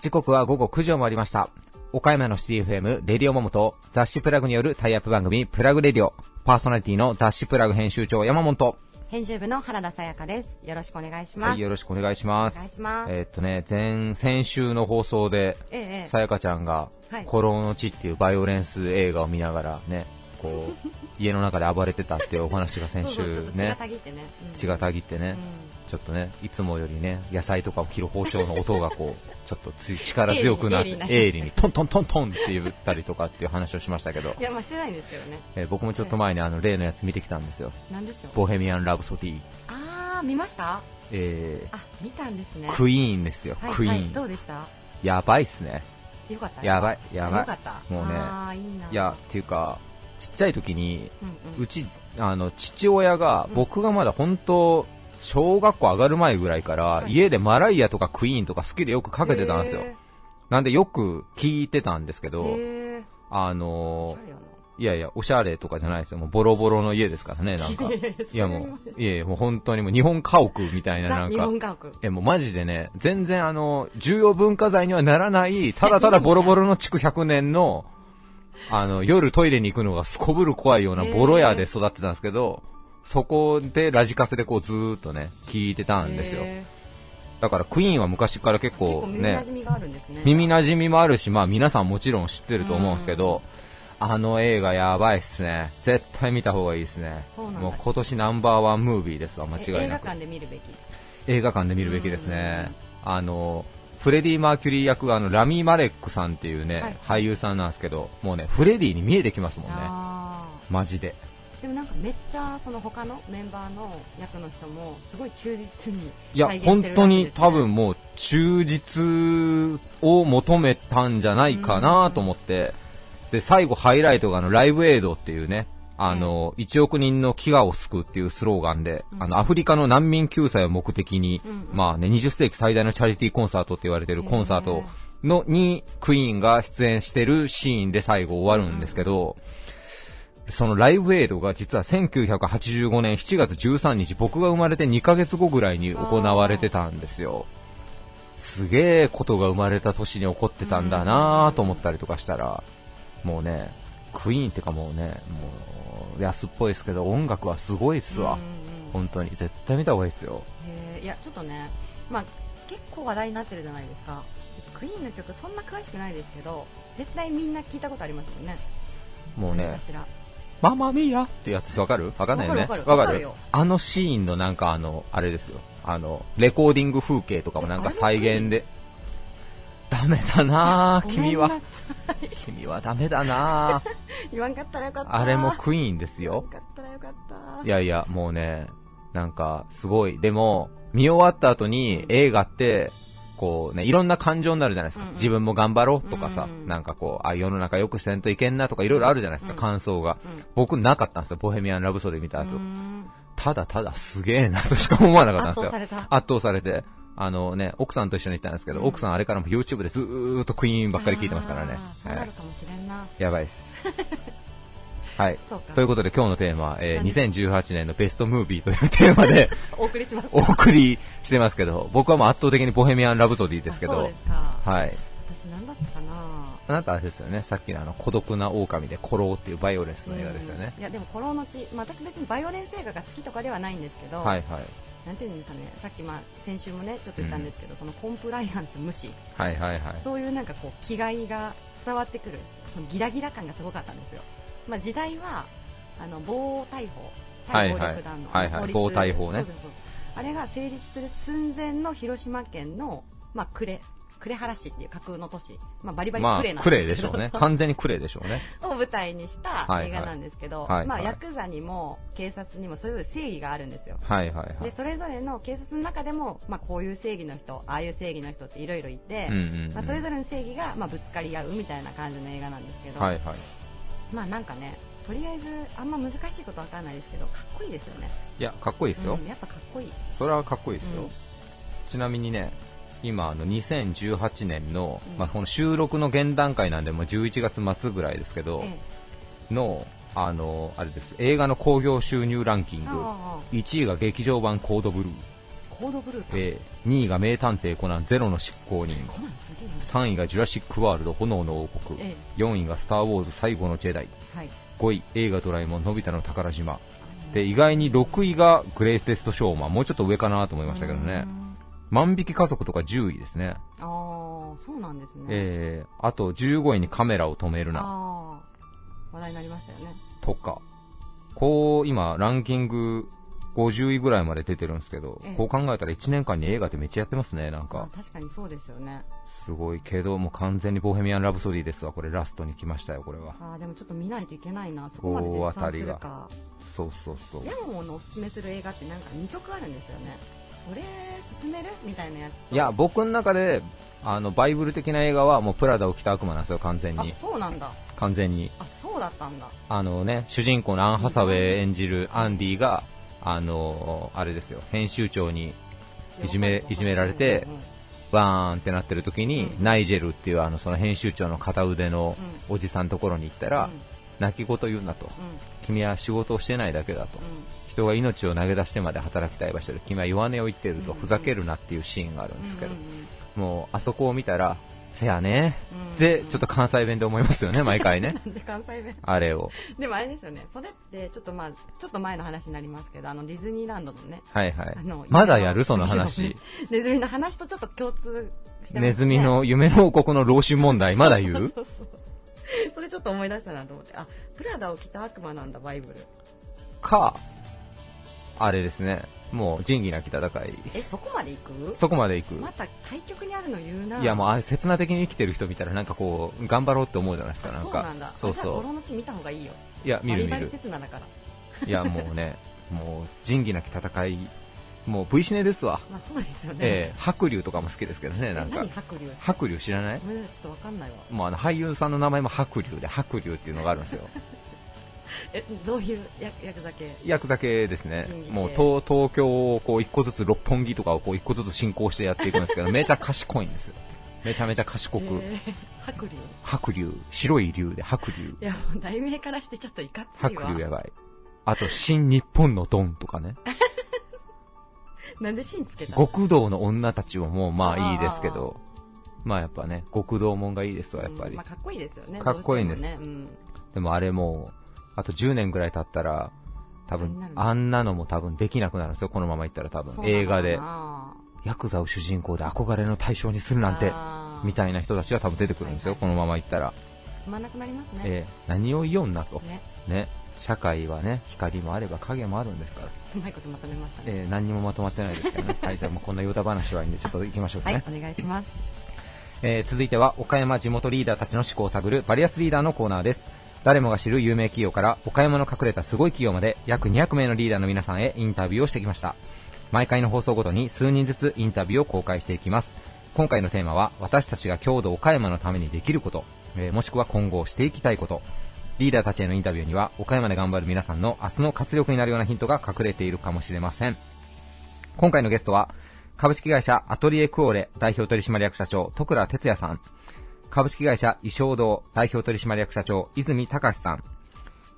時刻は午後9時を回りました。岡山の CFM、レディオモモと雑誌プラグによるタイアップ番組、プラグレディオ。パーソナリティの雑誌プラグ編集長、山本。編集部の原田さやかです。よろしくお願いします。はい、よろしくお願いします。お願いしますえーっとね、前、先週の放送で、さやかちゃんが、はいコロの地っていうバイオレンス映画を見ながらね、こう、家の中で暴れてたっていうお話が先週ね、たぎってね。うん血がたぎってね、ちょっとね、いつもよりね、野菜とかを切る包丁の音がこう、ちょっとつ力強くなって鋭利、にトントントントンって言ったりとかっていう話をしましたけどうん。い、や、まあしてないんですよね。えー僕もちょっと前にあの例のやつ見てきたんですよ。なんでしょう？ボヘミアン・ラブソディ。あー、見ました？えあ、見たんですね。ー、クイーンですよ、クイーン。どうでした？やばいっすね。よかったやばいやばい。もうねあー、いいな。いや、っていうか、ちっちゃい時に、うんうん。うち、あの、父親がう、ん僕がまだ本当、小学校上がる前ぐらいから、はい家でマライアとかクイーンとか好きでよくかけてたんですよ。なんでよく聞いてたんですけ。ど、あおの。いやいや、おしゃれとかじゃないですよ。もうボロボロの家ですからね、なんか。いやもう、いやいや、もう本当にもう日本家屋みたいななんか、本家屋。え、もうマジでね、全然あの、重要文化財にはならない、ただただボロボロの築100年の、あの、夜トイレに行くのがすこぶる怖いようなボロ屋で育ってたんですけど、そこでラジカセでこうずーっとね、聞いてたんですよ。へだからクイーンは昔から結構構耳馴ね、染みがあるんですね。耳馴染みもあるし、まあ皆さんもちろん知ってると思うんですけど、あの映画やばいっすね。絶対見た方がいいですね。もう今年ナンバーワンムービーですわ、間え違いなく。映画館で見るべき。映画館で見るべきですね。あの、フレディ・マーキュリー役があのラミー・マレックさんっていうね、はい俳優さんなんですけど、もうね、フレディに見えてきますもんね。あマジで。ーでもなんかめっちゃその他のメンバーの役の人もすごい忠実にいや本当に多分もう忠実を求めたんじゃないかなと思って、で、最後ハイライトがあの、ライブエイドっていうね、あの、1億人の飢餓を救うっていうスローガンで、うん。あの、アフリカの難民救済を目的に、まあね、20世紀最大のチャリティーコンサートって言われてるコンサートの、に、クイーンが出演してるシーンで最後終わるんですけど、そのライブエイドが実は1985年7月13日、僕が生まれて2ヶ月後ぐらいに行われてたんですよ。すげえことが生まれた年に起こってたんだなぁと思ったりとかしたら、もうね、クイーンってかもうね、もう安っぽいですけど、音楽はすごいっすわ。本当に。絶対見た方がいいっすよ。いやちょっとね、まあ、結構話題になってるじゃないですかクイーンの曲そんな詳しくないですけど絶対みんな聞いたことありますよねもうねママミヤってやつわかる？わかんないよね。わかるあのシーンのなんかあの、あれですよ。あの、レコーディング風景とかもなんか再現で。ダメだなぁ、君は 君はダメだな ぁ。言わんかったらよかったあれもクイーンですよ言わん。かったらよかったいやいや、もうね、なんか、すごい。でも、見終わった後に映画って、こうね、いろんな感情になるじゃないですか。うんうん自分も頑張ろうとかさ、うんうんなんかこう、あ、世の中良くせんといけんなとかいろいろあるじゃないですか、うん感想が。うん僕なかったんですよ、ボヘミアン・ラブソディ見た後。ただただすげえなとしか思わなかったんですよ。圧倒された圧倒されて。あのね、奥さんと一緒に行ったんですけど、うん奥さんあれからも YouTube でずーっとクイーンばっかり聞いてますからね。そうはないるかもしれんな、やばいです。はい。ということで今日のテーマは、えー何？2018年のベストムービーというテーマで お送りしますお送りしてますけど、僕はもう圧倒的にボヘミアン・ラブソディですけどはい。私何だったかなあなたあれですよね、さっきのあの孤独な狼でコローっていうバイオレンスの映画ですよねうん。いやでも「コロの血」まあ、私別にバイオレンス映画が好きとかではないんですけど、はいはい。なんていうんですかねさっきまあ先週もねちょっと言ったんですけど、そのコンプライアンス無視。はいはいはい。そういうなんかこう気概が伝わってくるそのギラギラ感がすごかったんですよ、まあ、時代はあの暴逮捕対暴力団のはいはい。はいはい法律暴逮捕ねあれが成立する寸前の広島県の、まあ、呉呉原市っていう架空の都市、まあ、バリバリまあ呉なん、ですクけど、レイでしょうね。完全にクレイでしょうね。を舞台にした映画なんですけど、はいはいまあ、ヤクザにも警察にもそれぞれ正義があるんですよ。はいはいはい。でそれぞれの警察の中でも、まあ、こういう正義の人ああいう正義の人っていろいろいて、うんうんうんまあ、それぞれの正義が、まあ、ぶつかり合うみたいな感じの映画なんですけど、はいはい。まあなんかねとりあえずあんま難しいことわかんないですけどかっこいいですよねいや、かっこいいですよ。うん、やっぱかっこいいそれはかっこいいですよ。うんちなみにね、今、あの、2018年の、うんまあ、この収録の現段階なんで、もう11月末ぐらいですけど、えの、あの、あれです。映画の興行収入ランキング。ああ1位が劇場版コードブルー。コードブルーか。えー2位が名探偵コナンゼロの執行人。コナンすげえな。3位がジュラシックワールド炎の王国。え4位がスターウォーズ最後のジェダイ。えはい。5位、映画ドラえもんのび太の宝島。で、意外に6位がグレイテストショーマン。もうちょっと上かなと思いましたけどねう。ん万引き家族とか10位ですね。ああ、そうなんですね。えー、あと15位にカメラを止めるな。ああ、話題になりましたよね。とか。こう、今、ランキング50位ぐらいまで出てるんですけどええ、こう考えたら1年間に映画ってめっちゃやってますね、なんあか。確かにそうですよね。すごいけど、もう完全にボヘミアン・ラブソディですわ。これラストに来ましたよ、これは。ああ、でもちょっと見ないといけないな。そこまで絶大当た賛りがするか。そうそうそう。ヤモモのおすすめする映画ってなんか2曲あるんですよね。それ進めるみたいなやつと。いや、僕の中で、あの、バイブル的な映画はもうプラダを着た悪魔なんですよ、完全あに、。そうなんだ。完全に。あ、そうだったんだ。あのね、主人公のアン・ハサウェイ演じるアンディが、あの、あれですよ、編集長にいじめいじめられてバーンってなってる時に、うん。ナイジェルっていうあの、その編集長の片腕のうおじさんのところに行ったら、泣き言言うなと。君は仕事をしてないだけだと。うん。人が命を投げ出してまで働きたい場所で、君は弱音を言っていると、うん。ふざけるなっていうシーンがあるんですけど、うん。もう、あそこを見たら、せやね。で、ちょっと関西弁で思いますよね、毎回ね。なんで関西弁？あれを。でもあれですよね、それってちょっとまあ、ちょっと前の話になりますけど、あのディズニーランドのね、はいはいあの。まだやる？その話。ネズミの話とちょっと共通してますね。ネズミの夢の王国の老春問題、まだ言う そうそうそうそれちょっと思い出したなと思って、あ、プラダを着た悪魔なんだ、バイブル。か、あれですね。もう仁義なき戦い。え、そこまで行く？そこまで行く。また対極にあるの言うな。いやもうあれ、刹那的に生きてる人見たらなんかこう、頑張ろうって思うじゃないですか、なんか。そうなんだ。そうそあじゃあ、ゴロの血見た方がいいよ。う。いや、見る見る。刹那だから。いやもうね、もう仁義なき戦い、もう V シネですわ。まあそうですよね。ええ白龍とかも好きですけどね、えなんか何。白龍？白龍知らない、ちょっとわかんないわ。もうあの俳優さんの名前も白龍で、白龍っていうのがあるんですよ。え、どういう役役酒ヤクザ系ですねもう東東京をこう一個ずつ六本木とかをこう一個ずつ進行してやっていくんですけど、めちゃ賢いんですよ。めちゃめちゃ賢く。えー白龍？白龍、白い龍で白龍。いや、もう題名からしてちょっといかついわ。白龍やばい。あと、新日本のドンとかね。なんで芯つけた極道の女たちももうまあいいですけど、まあやっぱね、極道もんがいいですわ、やっぱりうんまあ、。かっこいいですよね。かっこいいんですどうしてもねでもあれもう、あと10年ぐらい経ったら、多分あんなのも多分できなくなるんですよ、このままいったら多うん分。映画でヤクザを主人公で憧れの対象にするなんて、みたいな人たちが多分出てくるんですよ、はいこのままいったら。つまんなくなりますね。えー何を言おんなと。ね。ね。社会はね、光もあれば影もあるんですから。うまいことまとめましたね。えー何にもまとまってないですけどね。はい、じゃあもうこんなヨタ話はいいんで、ちょっと行きましょうかね。はい、お願いします。えー続いては、岡山地元リーダーたちの思考を探るバリアスリーダーのコーナーです。誰もが知る有名企業から、岡山の隠れたすごい企業まで、約200名のリーダーの皆さんへインタビューをしてきました。毎回の放送ごとに数人ずつインタビューを公開していきます。今回のテーマは、私たちが郷土岡山のためにできること、えーもしくは今後していきたいこと、リーダーたちへのインタビューには、岡山で頑張る皆さんの明日の活力になるようなヒントが隠れているかもしれません。今回のゲストは、株式会社アトリエクオーレ代表取締役社長、徳倉哲也さん。株式会社衣装堂代表取締役社長、泉隆さん。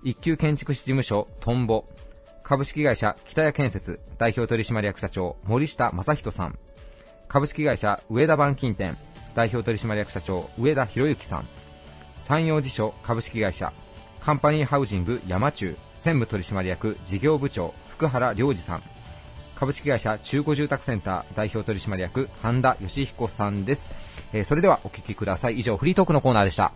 一級建築士事務所、トンボ。株式会社北谷建設代表取締役社長、森下正人さん。株式会社上田板金店代表取締役社長、上田博之さん。山陽地所株式会社カンパニーハウジング山中専務取締役事業部長福原良二さん株式会社中古住宅センター代表取締役半田義彦さんです、えーそれではお聞きください。以上フリートークのコーナーでした.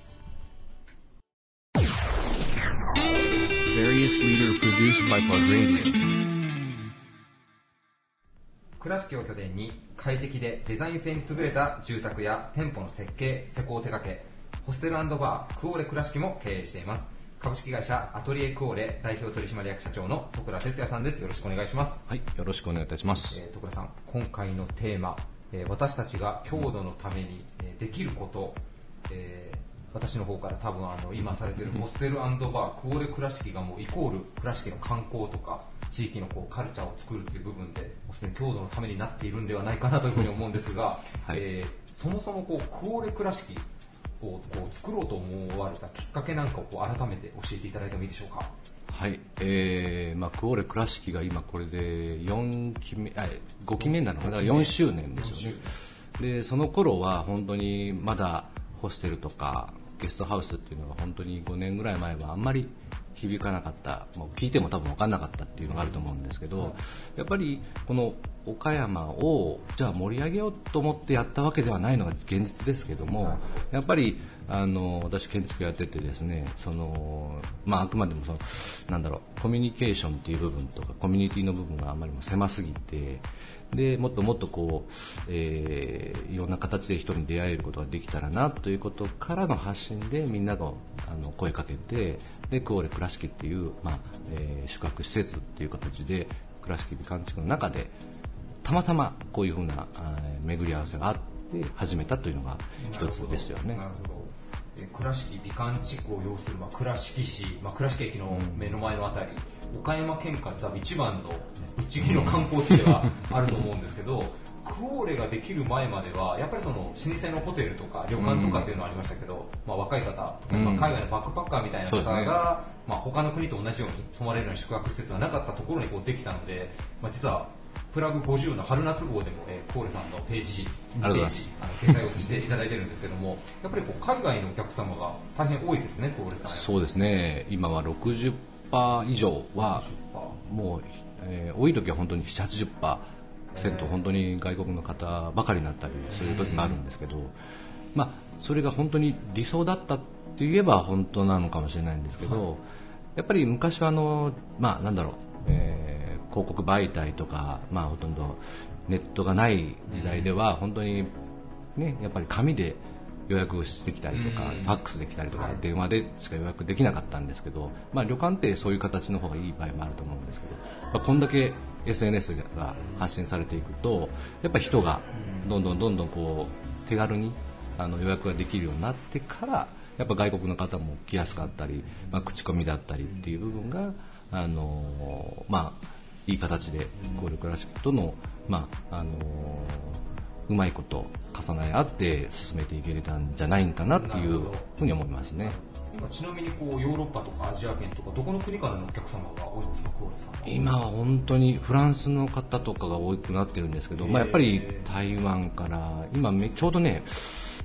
倉敷を拠点に快適でデザイン性に優れた住宅や店舗の設計施工を手掛けホステルバークオーレ倉敷も経営しています株式会社アトリエクオーレ代表取締役社長の徳倉哲也さんです。よろしくお願いします。はい、よろしくお願いいたします。えー、徳田さん、今回のテーマ、えー私たちが郷土のために、えーできること、えー私の方から多分あの今されているホステルバー、クオレ倉敷がもうイコール倉敷の観光とか地域のこうカルチャーを作るという部分で、もうすでに郷土のためになっているんではないかなというふうに思うんですが、はい。えーそもそもこうクオレ倉敷をこう作ろうと思われたきっかけなんかをこう改めて教えていただいてもいいでしょうか？はい、えーまあ、クオーレ倉敷が今これで4期目あ5期目なのかな？4周年ですよね。でその頃は本当にまだホステルとかゲストハウスっていうのが本当に5年ぐらい前はあんまり響かなかった。もう聞いても多分分かんなかったっていうのがあると思うんですけどやっぱりこの岡山をじゃあ盛り上げようと思ってやったわけではないのが現実ですけどもやっぱりあの私建築やっててですねその、まあ、あくまでもそのなんだろうコミュニケーションっていう部分とかコミュニティの部分があまりも狭すぎてでもっともっとこう、えー、いろんな形で人に出会えることができたらなということからの発信でみんながあの声かけてでクオーレ倉敷っていう、まあえー、宿泊施設っていう形で倉敷美観地区の中でたまたまこういうふうな巡り合わせがあって始めたというのが一つですよね。倉敷美観地区を要する、まあ、倉敷市、まあ、倉敷駅の目の前のあたり、うん、岡山県下多分一番のぶっちぎりの観光地ではあると思うんですけど、クオーレができる前まではやっぱりその老舗のホテルとか旅館とかっていうのはありましたけど、うん、まあ、若い方とか、まあ、海外のバックパッカーみたいな方が、ね、まあ、他の国と同じように泊まれるような宿泊施設がなかったところにこうできたので、まあ、実はプラグ50の春夏号でも、えー、コーレさんのページ、ページあの掲載をさせていただいてるんですけども、やっぱりこう海外のお客様が大変多いですね、コーレさん。そうですね、今は60%以上は、もう、えー、多い時は本当に7、80%、本当に外国の方ばかりになったりする時もあるんですけど、まあ、それが本当に理想だったって言えば本当なのかもしれないんですけど、はい、やっぱり昔はあの、まあ、なんだろう、えー広告媒体とか、まあ、ほとんどネットがない時代では本当に、ね、やっぱり紙で予約してきたりとか、ファックスできたりとか、電話でしか予約できなかったんですけど、まあ、旅館ってそういう形の方がいい場合もあると思うんですけど、まあ、こんだけ SNS が発信されていくとやっぱり人がどんどんどんどんこう手軽にあの予約ができるようになってからやっぱ外国の方も来やすかったり、まあ、口コミだったりっていう部分があのまあいい形でコールクラシックとの、まああのー、うまいこと重ね合って進めていけれたんじゃないかなっていうふうに思いますね。今ちなみにこうヨーロッパとかアジア圏とかどこの国からのお客様が多いんですか、クオレさん今は本当にフランスの方とかが多くなってるんですけど、まあ、やっぱり台湾から今ちょうどね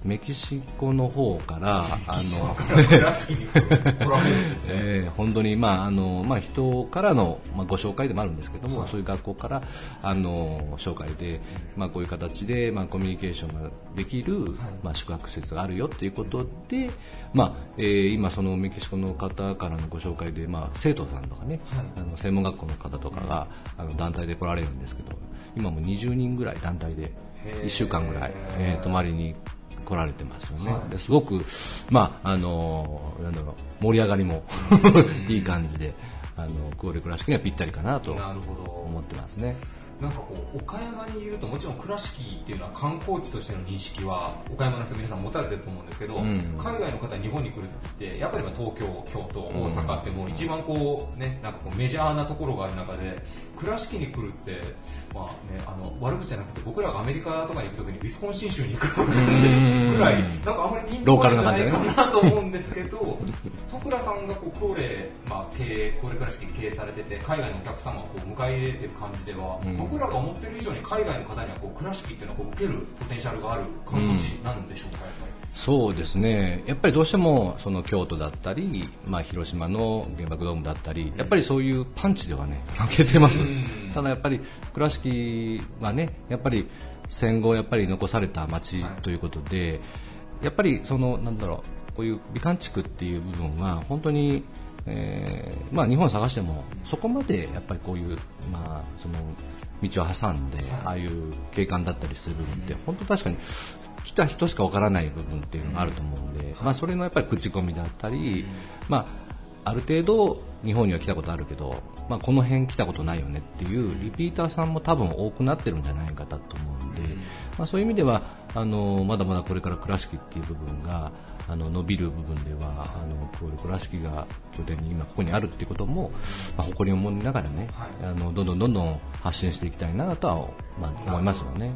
メキシコの方から、あの、えー、本当に、まあ、あの、まあ、人からの、まあ、ご紹介でもあるんですけども、はい、そういう学校から、あの、紹介で、まあ、こういう形で、まあ、コミュニケーションができる、はい、まあ、宿泊施設があるよということで、まあ、えー、今、そのメキシコの方からのご紹介で、まあ、生徒さんとかね、はい、あの専門学校の方とかが、あの団体で来られるんですけど、今も20人ぐらい団体で、1週間ぐらい、えー、泊まりに来られてますよね、はい、ですごく、まああのなんだろう盛り上がりも いい感じで、あのクオリクラシックにはぴったりかなと思ってますね。なんかこう岡山にいるともちろん倉敷っていうのは観光地としての認識は岡山の人皆さん持たれてると思うんですけど、うん、海外の方日本に来るときってやっぱり東京、京都、大阪ってもう一番こうねなんかこうメジャーなところがある中で倉敷に来るってまあねあの悪口じゃなくて僕らがアメリカとかに行くときにウィスコンシン州に行くぐらいなんかあまりピンとこないかなと思うんですけど徳倉さんがこうクオレまあ経営クオレ倉敷経営されてて海外のお客様をこう迎え入れてる感じでは、うん僕らが思ってる以上に海外の方にはこう倉敷っていうのはこう受けるポテンシャルがある観光地なんでしょうか、やっぱり。そうですね、やっぱりどうしてもその京都だったり、まあ、広島の原爆ドームだったり、やっぱりそういうパンチではね負けてます、ただやっぱり倉敷はねやっぱり戦後やっぱり残された街ということで、はい、やっぱりそのなんだろうこういう美観地区っていう部分は本当にえーまあ、日本を探してもそこまでやっぱりこういう、まあ、その道を挟んで、ああいう景観だったりする部分って本当確かに来た人しかわからない部分っていうのがあると思うんで、まあ、それのやっぱり口コミだったり、まあ、ある程度日本には来たことあるけど、まあ、この辺来たことないよねっていうリピーターさんも多分多くなってるんじゃないかと思うんで、まあ、そういう意味ではあのまだまだこれから倉敷っていう部分があの伸びる部分ではあのクオル倉敷が拠点に今ここにあるっていうことも、まあ、誇りを持ちながらね、はい、あのどんどんどんどん発信していきたいなとは、まあ、思いますよね。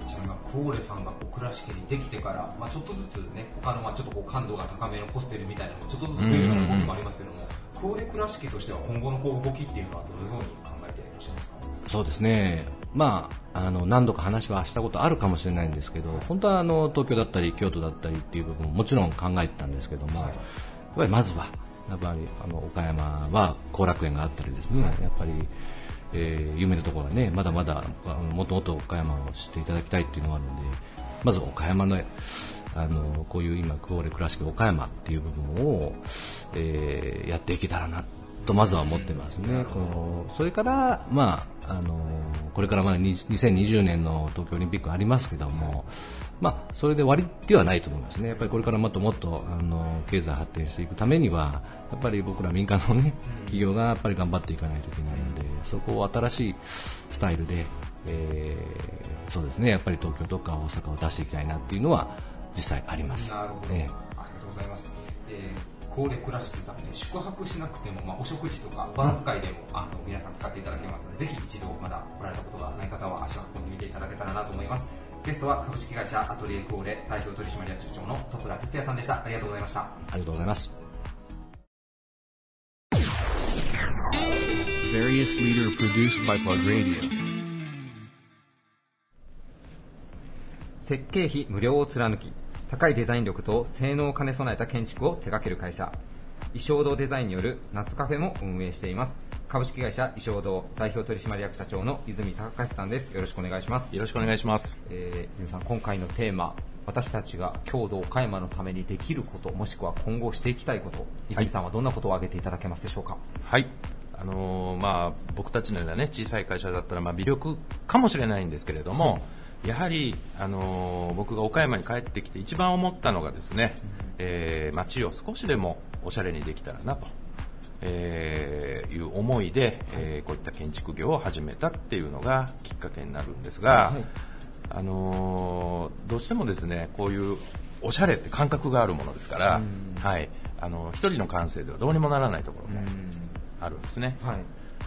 ありがとうございますクオーレさんがこう倉敷にできてから、まあ、ちょっとずつね、他のまあちょっとこう感度が高めのホステルみたいなのもちょっとずつ増えるような動きもありますけども、クオーレ倉敷としては今後のこう動きっていうのはどのように考えていらっしゃいますか？そうですね、まあ、あの何度か話はしたことあるかもしれないんですけど、本当はあの東京だったり京都だったりっていう部分ももちろん考えてたんですけども、はい。やっぱりまずは、やっぱりあの岡山は後楽園があったりですね、やっぱり、えー有名なところはね、まだまだあのもっともっと岡山を知っていただきたいっていうのがあるので、まず岡山のあのこういう今、クオーレクラシック岡山っていう部分を、えーやっていけたらなっとまずは思ってますね。このそれから、まあ、あのこれからまあに2020年の東京オリンピックありますけども、まあ、それで終わりではないと思いますね。やっぱりこれからもっともっとあの経済発展していくためには、やっぱり僕ら民間のね、企業がやっぱり頑張っていかないといけないので、そこを新しいスタイルで、えーそうですね、やっぱり東京とか大阪を出していきたいなっていうのは実際あります。なるほど、ええありがとうございます。えー、高齢倉敷さんね、宿泊しなくても、まあ、お食事とかバー使いでも、あの皆さん使っていただけますので、ぜひ一度まだ来られたことがない方は足を運んでみていただけたらなと思います。ゲストは株式会社アトリエクオーレ代表取締役社長の戸倉哲也さんでした。ありがとうございました。ありがとうございます。Various leader produced by Plug Radio. 設計費無料を貫き高いデザイン力と性能を兼ね備えた建築を手掛ける会社。衣装堂デザインによる夏カフェも運営しています。株式会社衣装堂代表取締役社長の泉隆和さんです。よろしくお願いします。よろしくお願いします。えー、泉さん今回のテーマ私たちが郷土岡山のためにできることもしくは今後していきたいこと泉さんはどんなことを挙げていただけますでしょうか？はい。あのーまあ、僕たちのようなね、小さい会社だったら、まあ、微力かもしれないんですけれども、やはり、あのー僕が岡山に帰ってきて一番思ったのがですね、えー街を少しでもおしゃれにできたらなと。えーいう思いで、えーこういった建築業を始めたっていうのがきっかけになるんですが、はい。あのーどうしてもですねこういうおしゃれって感覚があるものですから、うん。はい、あの一人の感性ではどうにもならないところもうん。あるんですね。はい。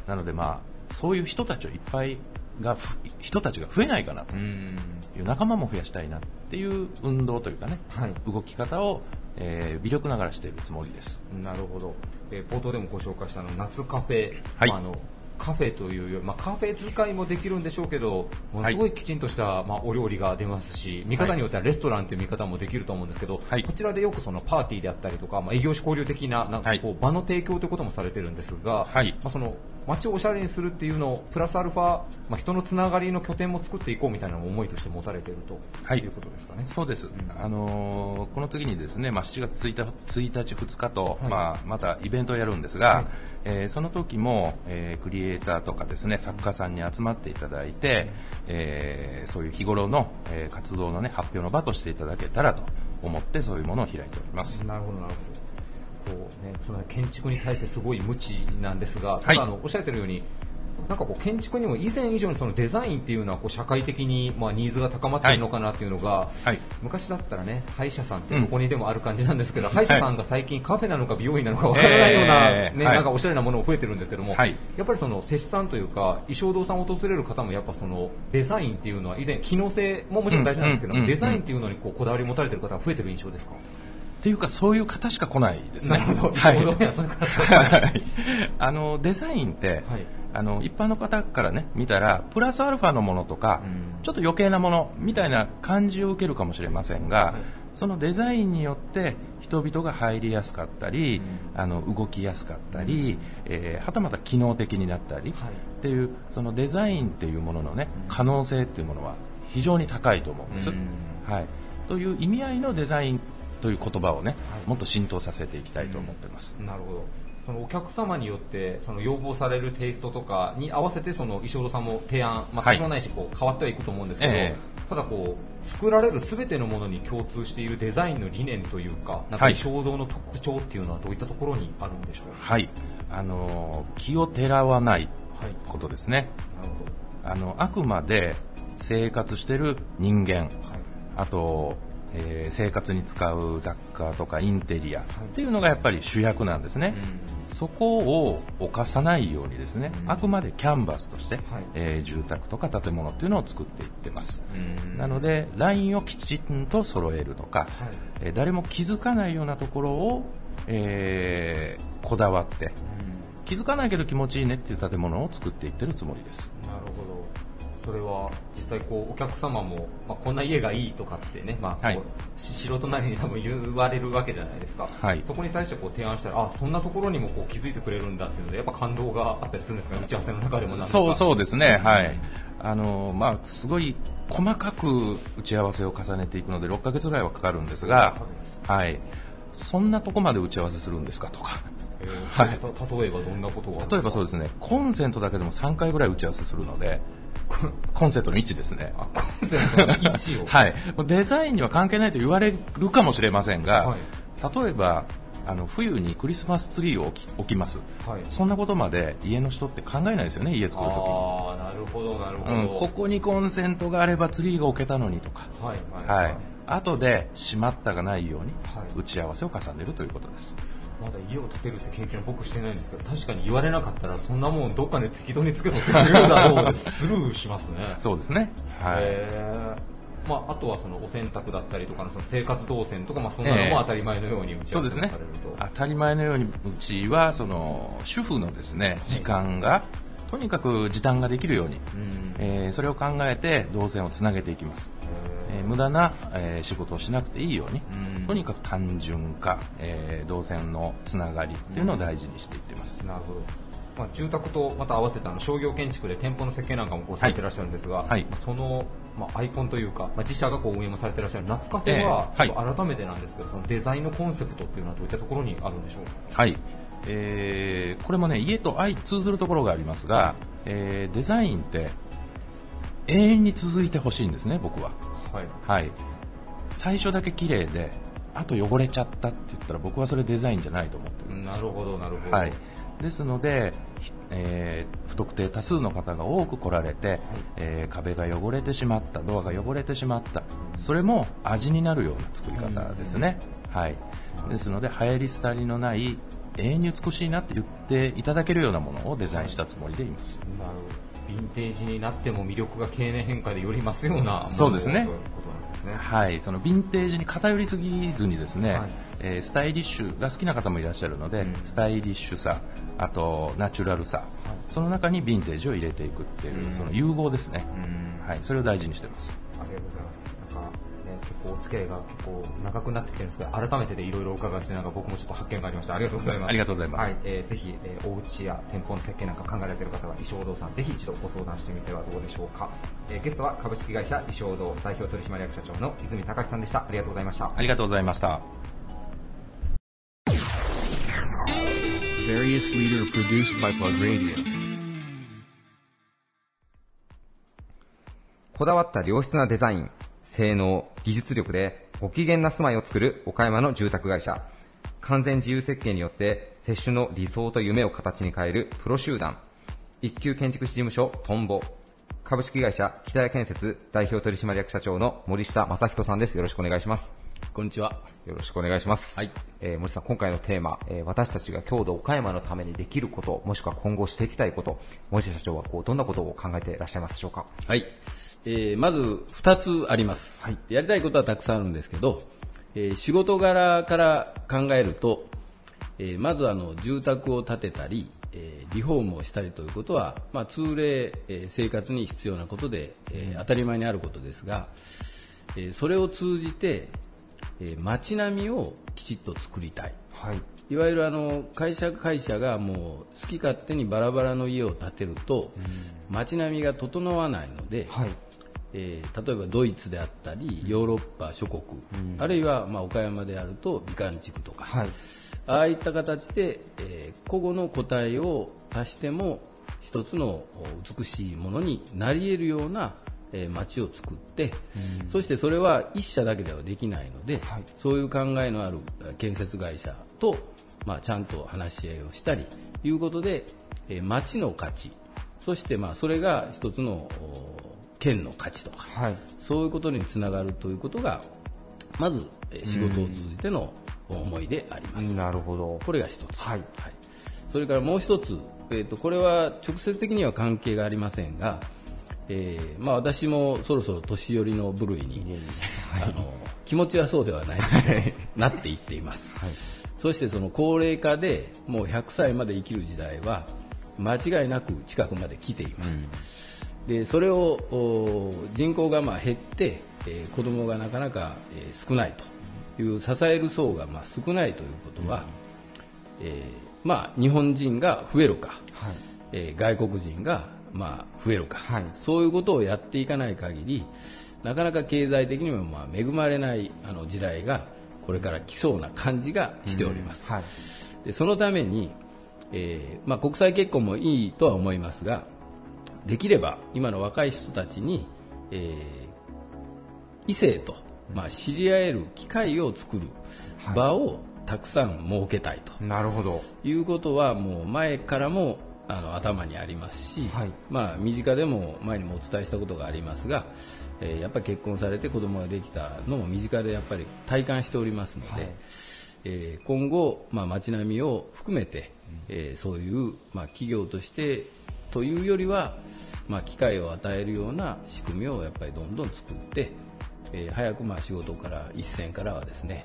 なので、まあ、そういう人たちをいっぱいがふ人たちが増えないかなと。うん。いう仲間も増やしたいなっていう運動というかね、はい。動き方を、えー微力ながらしているつもりです。なるほど、えー冒頭でもご紹介したの夏カフェ、はい。まああのカフェというより、まあ、カフェ使いもできるんでしょうけど、ものすごいきちんとした、まあ、お料理が出ますし、見方によってはレストランという見方もできると思うんですけど、はい。こちらでよくそのパーティーであったりとか、まあ、営業種交流的ななんかこう、はい。場の提供ということもされてるんですが、はい。まあ、その街をおしゃれにするっていうのをプラスアルファ、まあ、人のつながりの拠点も作っていこうみたいな思いとして持たれていると、はいいうことですかね。そうです、んあのーこの次にですね、まあ、7月1日、1日2日と、はいまあ、またイベントをやるんですが、はいえーその時も、えークリエイターとかですね作家さんに集まっていただいて、えーそういう日頃の、えー活動の、ね、発表の場としていただけたらと思ってそういうものを開いております。なるほど、なるほど。こうね、その建築に対してすごい無知なんですが、ただあのおっしゃってるように、なんかこう建築にも以前以上にそのデザインっていうのはこう社会的にまあニーズが高まっているのかなっていうのが、はい。昔だったらね歯医者さんってどこにでもある感じなんですけど、歯医者さんが最近カフェなのか美容院なのかわからないような、ねなんかおしゃれなものも増えてるんですけども、はい。やっぱりその施主さんというか衣装堂さんを訪れる方もやっぱそのデザインっていうのは以前機能性ももちろん大事なんですけどデザインっていうのにこうこだわりを持たれてる方が増えてる印象ですか？っていうかそういう方しか来ないですね。なるほど。はい。あのデザインって、はい。あの一般の方からね見たらプラスアルファのものとか、うん。ちょっと余計なものみたいな感じを受けるかもしれませんが、はい。そのデザインによって人々が入りやすかったり、うん。あの動きやすかったり、えーはたまた機能的になったり、はい。っていうそのデザインっていうもののねうん。可能性っていうものは非常に高いと思うんです。うん。はい、という意味合いのデザインという言葉をね、はいもっと浸透させていきたいと思ってます。なるほど。そのお客様によってその要望されるテイストとかに合わせてその衣装堂さんも提案、まあ、はい多少ないしこう変わってはいくと思うんですけど、えただこう作られる全てのものに共通しているデザインの理念というか、なんかはい衣装堂の特徴っていうのはどういったところにあるんでしょうか？はい、あの気をてらわないはい。ことですね。なるほど。あのあくまで生活してる人間、はい。あとえー生活に使う雑貨とかインテリアっていうのがやっぱり主役なんですね、そこを犯さないようにですね、うん。あくまでキャンバスとして、はい。えー住宅とか建物っていうのを作っていってます、うん。なのでラインをきちんと揃えるとか、えー誰も気づかないようなところを、えーこだわって気づかないけど気持ちいいねっていう建物を作っていってるつもりです。なるほど。それは実際こうお客様も、まあ、こんな家がいいとかってね、まあはい。し 素人なりに多分言われるわけじゃないですか、はい。そこに対してこう提案したらあそんなところにもこう気づいてくれるんだっていうのでやっぱ感動があったりするんですかね。打ち合わせの中でもそうそうですね、うん。はい。あの、まあ、すごい細かく打ち合わせを重ねていくので、6ヶ月ぐらいはかかるんですが、はい。そんなとこまで打ち合わせするんですかとか。えーはい。た例えばどんなことが例えばそうですすね、コンセントだけでも3回ぐらい打ち合わせするので、コンセントの位置ですね。コンセントの位置を。はい。デザインには関係ないと言われるかもしれませんが、はい。例えば、あの冬にクリスマスツリーを置きます、はい。そんなことまで家の人って考えないですよね、家作るときに。ああなるほどなるほど、うん、ここにコンセントがあればツリーが置けたのにとか、はいはい。はい、後で閉まったがないようにはい打ち合わせを重ねるということです。まだ家を建てるって経験は僕してないんですけど確かに言われなかったらそんなもんどっかで適当につけとってくれるだろうで スルーしますねそうですね。はい。まあ、あとはそのお洗濯だったりとかのその生活動線とか、まあ、そんなのも当たり前のように打ち合わせされると、。当たり前のようにうちはその主婦のですね時間が、とにかく時短ができるように、うんえーそれを考えて動線をつなげていきます。えー無駄な、えー仕事をしなくていいように、うんとにかく単純化、えー動線のつながりっていうのを大事にしていってます。なるほど。まあ、住宅とまた合わせてあの商業建築で店舗の設計なんかもこうされてらっしゃるんですが、はいまあその、まあ、アイコンというか、まあ、自社がこう運営もされてらっしゃる夏カフェは、ええはい改めてなんですけど、そのデザインのコンセプトっていうのはどういったところにあるんでしょうか？はい。えーこれもね、家と相通ずるところがありますが、えーデザインって永遠に続いてほしいんですね、僕は。はい。はい。最初だけ綺麗で、あと汚れちゃったって言ったら僕はそれデザインじゃないと思ってるんですなるほど、なるほど。はい。ですので、ひえー不特定多数の方が多く来られて、えー壁が汚れてしまった、ドアが汚れてしまった、それも味になるような作り方ですね。はい。ですので、流行り廃りのない、永遠に美しいなって言っていただけるようなものをデザインしたつもりでいます。なるほど。ヴィンテージになっても魅力が経年変化でより増すようなそうですねね。はい、そのヴィンテージに偏りすぎずにですね、はいえースタイリッシュが好きな方もいらっしゃるので、うんスタイリッシュさ、あとナチュラルさ、その中にヴィンテージを入れていくっていう、うんその融合ですね、うんはい、それを大事にしてます。ありがとうございます。なんか、ね、結構お付き合いが結構長くなってきてるんですけど、改めてでいろいろお伺いして、なんか僕もちょっと発見がありました。ありがとうございます。ありがとうございますはい、えーぜひ、えーお家や店舗の設計なんか考えられている方は、衣装堂さん、ぜひ一度ご相談してみてはどうでしょうか。えーゲストは株式会社衣装堂代表取締役社長の泉隆さんでした。ありがとうございました。ありがとうございました。Various leader produced by Plug Radio. こだわった良質なデザイン、性能、技術力でご機嫌な住まいを作る岡山の住宅会社。完全自由設計によって接種の理想と夢を形に変えるプロ集団。一級建築士事務所トンボ。株式会社北谷建設代表取締役社長の森下正人さんです。よろしくお願いします。こんにちは。よろしくお願いします。はい。えー森下さん、今回のテーマ、えー私たちが郷土岡山のためにできること、もしくは今後していきたいこと、森下社長はこうどんなことを考えていらっしゃいますでしょうか？はい。えーまず2つあります、はいやりたいことはたくさんあるんですけど、えー仕事柄から考えると、えーまずあの住宅を建てたり、えーリフォームをしたりということは、まあ、通例、えー生活に必要なことで、えー当たり前にあることですが、えーそれを通じて、えー街並みをきちっと作りたい。はい。いわゆるあの会社会社がもう好き勝手にバラバラの家を建てると街並みが整わないので、はい。えー例えばドイツであったりヨーロッパ諸国、あるいはまあ岡山であると美観地区とか、はい。ああいった形で、えー個々の個体を足しても一つのお美しいものになり得るような、えー街を作って、そしてそれは一社だけではできないので、はい。そういう考えのあるえー建設会社と、まあ、ちゃんと話し合いをしたりということで、えー街の価値そしてまあそれが一つのお県の価値とかはい。そういうことにつながるということがまず、えー仕事を通じての思いであります。なるほど。これが一つ。はい。それからもう一つ、えーと、これは直接的には関係がありませんが、えーまあ、私もそろそろ年寄りの部類に、あの気持ちはそうではないなっていっています、そしてその高齢化でもう100歳まで生きる時代は間違いなく近くまで来ています、でそれをお人口がまあ減って、えー子供がなかなか、えー少ないという支える層がまあ少ないということは、えーまあ、日本人が増えるか、えー外国人がまあ増えるか、はいそういうことをやっていかない限りなかなか経済的にもまあ恵まれないあの時代がこれから来そうな感じがしております。はい。でそのために、えーまあ、国際結婚もいいとは思いますができれば今の若い人たちに、えー異性と、まあ、知り合える機会を作るはい。場をたくさん設けたいと。なるほど。いうことはもう前からもあの頭にありますし、はい。まあ、身近でも前にもお伝えしたことがありますが、えーやっぱり結婚されて子供ができたのも身近でやっぱり体感しておりますので、はい。えー今後、まあ、街並みを含めて、えーそういう、まあ、企業としてというよりは、まあ、機会を与えるような仕組みをやっぱりどんどん作って、えー早くまあ仕事から一線からはですね、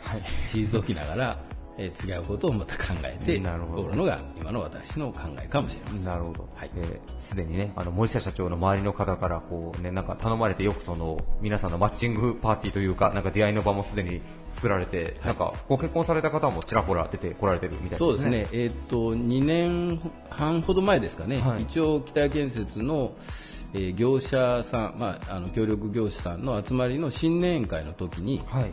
退きながら、えー違うことをまた考えておるのが今の私の考えかもしれません。なるほど。はいえーすでにね、あの、森下社長の周りの方から、こうね、なんか頼まれてよくその、皆さんのマッチングパーティーというか、なんか出会いの場もすでに作られて、なんか、ご結婚された方もちらほら出てこられてるみたいですね。そうですね、えーっと2年半ほど前ですかね、はい一応、北谷建設の、えー業者さん、まあ、あの協力業者さんの集まりの新年会の時に、はい。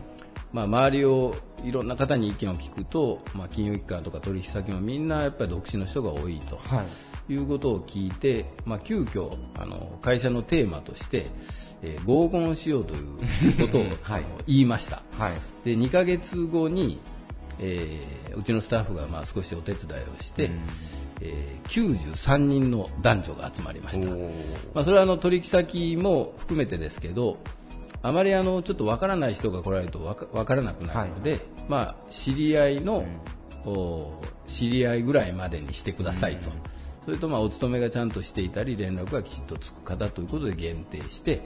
まあ、周りをいろんな方に意見を聞くと、まあ、金融機関とか取引先もみんなやっぱり独身の人が多いと。はい。いうことを聞いて、まあ、急遽あの会社のテーマとして、えー合コンをしようということを、はい言いました。はい。で2ヶ月後に、えーうちのスタッフがまあ少しお手伝いをして、うんえー93人の男女が集まりました、まあ、それはあの取引先も含めてですけどあまりあのちょっとわからない人が来られるとわからなくなるので、まあ、知り合いの、お知り合いぐらいまでにしてくださいと、それとまあお勤めがちゃんとしていたり連絡がきちっとつく方ということで限定して、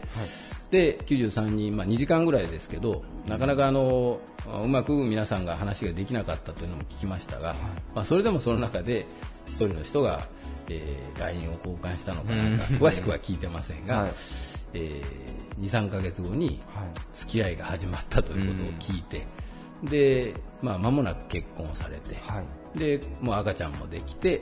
で93人、まあ、2時間ぐらいですけどなかなかあのうまく皆さんが話ができなかったというのも聞きましたが、まあ、それでもその中で1人の人が、えー LINE を交換したのかなんかうん。詳しくは聞いてませんが、はいえー23ヶ月後にはい。付き合いが始まったということを聞いて、で、まあ、間もなく結婚されて、はい。でもう赤ちゃんもできて、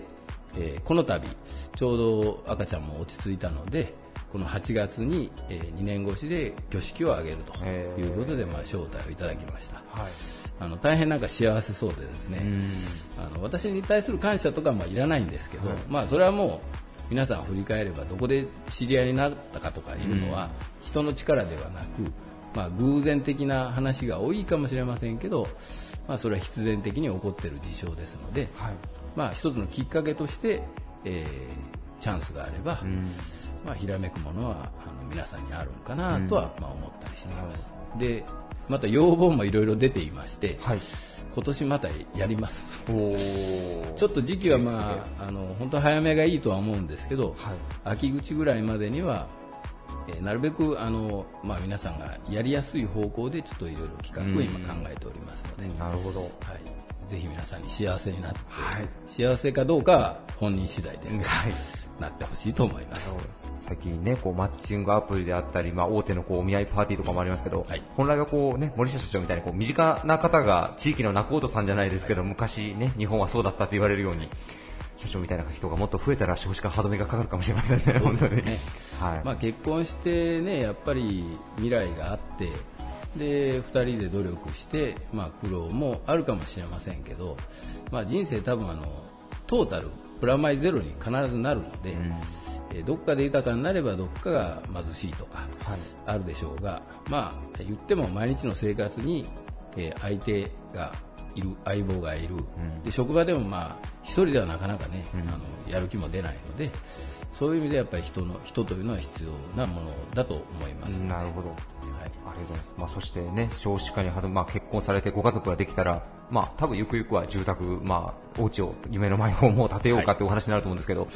えーこの度ちょうど赤ちゃんも落ち着いたのでこの8月に、え2年越しで挙式を挙げるということで、まあ、招待をいただきました。はい。あの大変なんか幸せそうでですね、うん。あの私に対する感謝とかはまあいらないんですけど、はい。まあ、それはもう皆さん振り返ればどこで知り合いになったかとかいうのは人の力ではなく、まあ、偶然的な話が多いかもしれませんけど、まあ、それは必然的に起こっている事象ですので、はい。まあ、一つのきっかけとして、えーチャンスがあれば、うんまあ、ひらめくものはあの皆さんにあるのかなとは、まあ、思ったりしています。でまた要望もいろいろ出ていまして、はい。今年またやります。ちょっと時期はまあ、あの本当は早めがいいとは思うんですけど、はい。秋口ぐらいまでには、えーなるべくあの、まあ、皆さんがやりやすい方向でちょっといろいろ企画を今考えておりますので、なるほど。はい、ぜひ皆さんに幸せになって、はい幸せかどうかは本人次第ですけど、はい。なってほしいと思います。最近ね、こうマッチングアプリであったり、まあ、大手のこうお見合いパーティーとかもありますけど、はい本来はこうね、森下社長みたいにこう身近な方が地域の仲人さんじゃないですけど、昔ね、日本はそうだったって言われるように、社長みたいな人がもっと増えたら少子化歯止めがかかるかもしれませんね、本当に。ねはい。まあ、結婚してね、やっぱり未来があって、で2人で努力して、まあ、苦労もあるかもしれませんけど、まあ、人生多分あのトータルプラマイゼロに必ずなるので、うん。えーどっかで豊かになればどっかが貧しいとかはい。あるでしょうが、まあ、言っても毎日の生活に、えー相手がいる相棒がいる、ん。で職場でもまあ一人ではなかなかね、うん。あのやる気も出ないのでそういう意味でやっぱり人の人というのは必要なものだと思います。なるほど。はいありがとうございます。まあ、そしてね、少子化にはる、まあ、結婚されてご家族ができたら、まあ、多分ゆくゆくは住宅、まあ、お家を、夢のマイホームを建てようかっていうお話になると思うんですけど、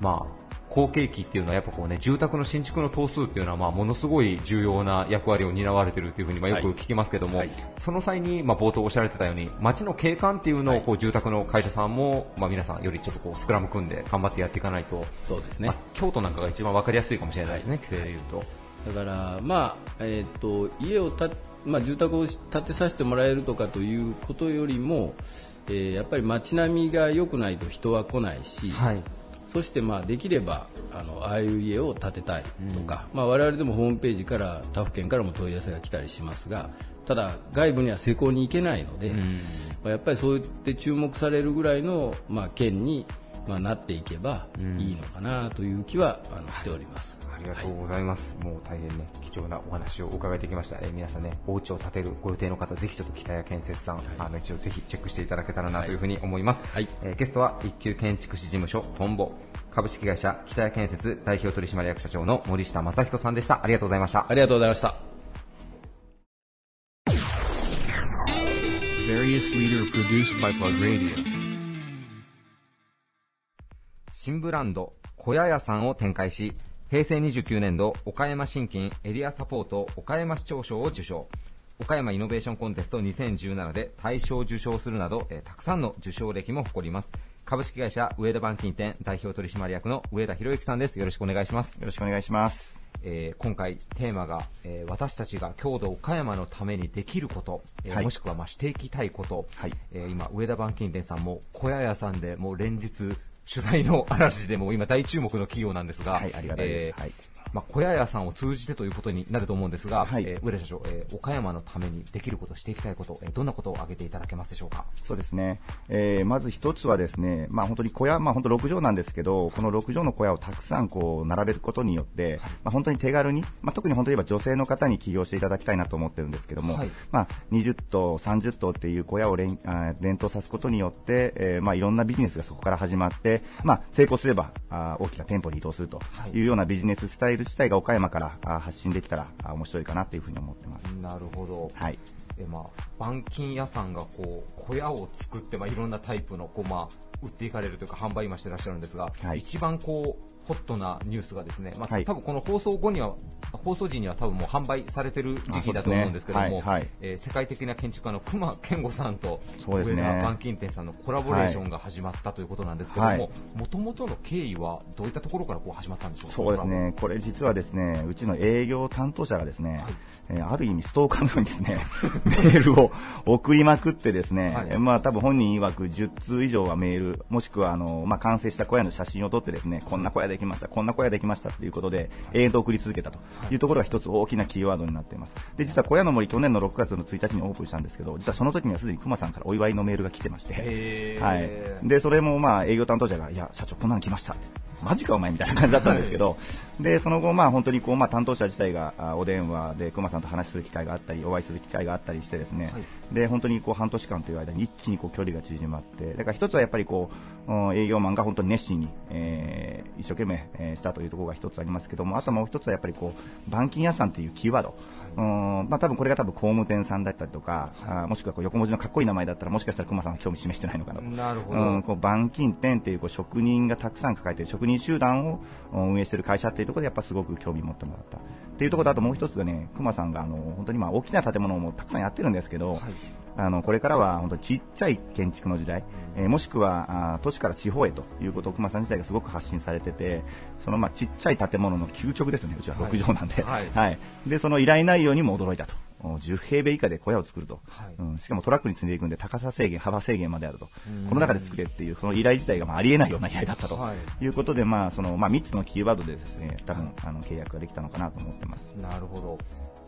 まあ、後継期っていうのはやっぱこうね、住宅の新築の棟数っていうのは、まあ、ものすごい重要な役割を担われてるっていうふうに、まあ、よく聞きますけども、はい。その際に、まあ、冒頭おっしゃられてたように、街の景観っていうのを、こう、住宅の会社さんも、まあ、皆さんよりちょっとこう、スクラム組んで頑張ってやっていかないと、そうですね。まあ、京都なんかが一番わかりやすいかもしれないですね、規制で言うと。だから、まあえー、と家を建まあ、住宅を建てさせてもらえるとかということよりも、えーやっぱり街並みが良くないと人は来ないし、はい。そしてまあできればあのああいう家を建てたいとか、まあ、我々でもホームページから他府県からも問い合わせが来たりしますがただ外部には施工に行けないので、うん。まあやっぱりそうやって注目されるぐらいの、まあ、県に、まあ、なっていけばうんいいのかなという気はあのしております。ありがとうございます。もう大変ね、貴重なお話を伺えてきました。えー皆さんね、お家を建てるご予定の方、ぜひちょっと北谷建設さん、あの一応ぜひチェックしていただけたらなというふうに思います。はいえーゲストは一級建築士事務所トンボ株式会社北谷建設代表取締役社長の森下正人さんでした。ありがとうございました。ありがとうございました。Various leader produced by Plug Radio. 新ブランド、小屋屋さんを展開し、平成29年度岡山新金エリアサポート岡山市長賞を受賞。岡山イノベーションコンテスト2017で大賞を受賞するなど、えーたくさんの受賞歴も誇ります。株式会社上田板金店代表取締役の上田博之さんです。よろしくお願いします。よろしくお願いします。えー今回テーマが、えー私たちが郷土岡山のためにできること、えーはいもしくはまあしていきたいこと、はいえー今上田板金店さんも小屋屋さんでもう連日取材の嵐でも今大注目の企業なんですが、はいありがたいです。えーはい。まあ、小屋屋さんを通じてということになると思うんですが、はい。えー上田社長、えー岡山のためにできること、していきたいこと、えーどんなことを挙げていただけますでしょうか？そうですね。えーまず一つはですね、まあ本当に小屋、まあ本当6畳なんですけど、この6畳の小屋をたくさんこう並べることによって、まあ本当に手軽に、まあ特に本当に言えば女性の方に起業していただきたいなと思ってるんですけども、はい。まあ20棟、30棟っていう小屋を連連投さすことによって、えーまあいろんなビジネスがそこから始まって、まあ成功すればあー大きな店舗に移動するというようなビジネススタイル自体が岡山から発信できたら面白いかなというふうに思ってます。なるほど。はい。えまあ、板金屋さんがこう小屋を作って、まあ、いろんなタイプのこう、まあ、売っていかれるというか販売今してらっしゃるんですが、はい一番こうホットなニュースがですね、まあはい。多分この放送後には放送時には多分もう販売されてる時期だと思うんですけども、ね。はいはい。えー世界的な建築家の隈研吾さんとそうですね。板金店さんのコラボレーションが始まったということなんですけどはい。も、もともとの経緯はどういったところからこう始まったんでしょうか？そうですね、これ実はですね、うちの営業担当者がですね、えーある意味ストーカーのようにですね、メールを送りまくってですね、はい。えーまあ多分本人曰く10通以上はメール、もしくはあの、まあ完成した小屋の写真を撮ってですね、こんな小屋できました、こんな小屋できましたということで、永遠と送り続けたというところが一つ大きなキーワードになっています。で、実は小屋の森去年の6月の1日にオープンしたんですけど、実はその時にはすでに熊さんからお祝いのメールが来てまして、はい。で、それもまあ営業担当者が、いや、社長こんなの来ましたって。マジかお前みたいな感じだったんですけど、で、その後まあ本当にこう、まあ担当者自体があお電話で熊さんと話する機会があったり、お会いする機会があったりしてですね、はい。で、本当にこう半年間という間に一気にこう距離が縮まって、だから一つはやっぱりこう、うん営業マンが本当に熱心に、えー一生懸命、えーしたというところが一つありますけども、あともう一つはやっぱりこう、板金屋さんというキーワード、うんまあ多分これが多分工務店さんだったりとか、あもしくはこう横文字のかっこいい名前だったら、もしかしたら熊さんは興味示してないのかなと。なるほど。うん、こう板金店っていうこう職人がたくさん抱えている職人集団をうん運営している会社っていうところでやっぱすごく興味持ってもらったっていうところとあともう一つがね熊さんがあの本当にまあ大きな建物もたくさんやってるんですけど、あのこれからは本当ちっちゃい建築の時代、えーもしくはあ都市から地方へということを熊さん自体がすごく発信されててそのまあちっちゃい建物の究極ですね。うちははい。6畳なんで、はい。はい、でその依頼内容にも驚いたと。お10平米以下で小屋を作ると、はい。うん、しかもトラックに積んでいくんで高さ制限、幅制限まであると。うん、この中で作れっていう、その依頼自体がまあありえないような依頼だったと、はい。い、うことで、まあそのまあ、3つのキーワードでですね多分あの契約ができたのかなと思ってます。なるほど。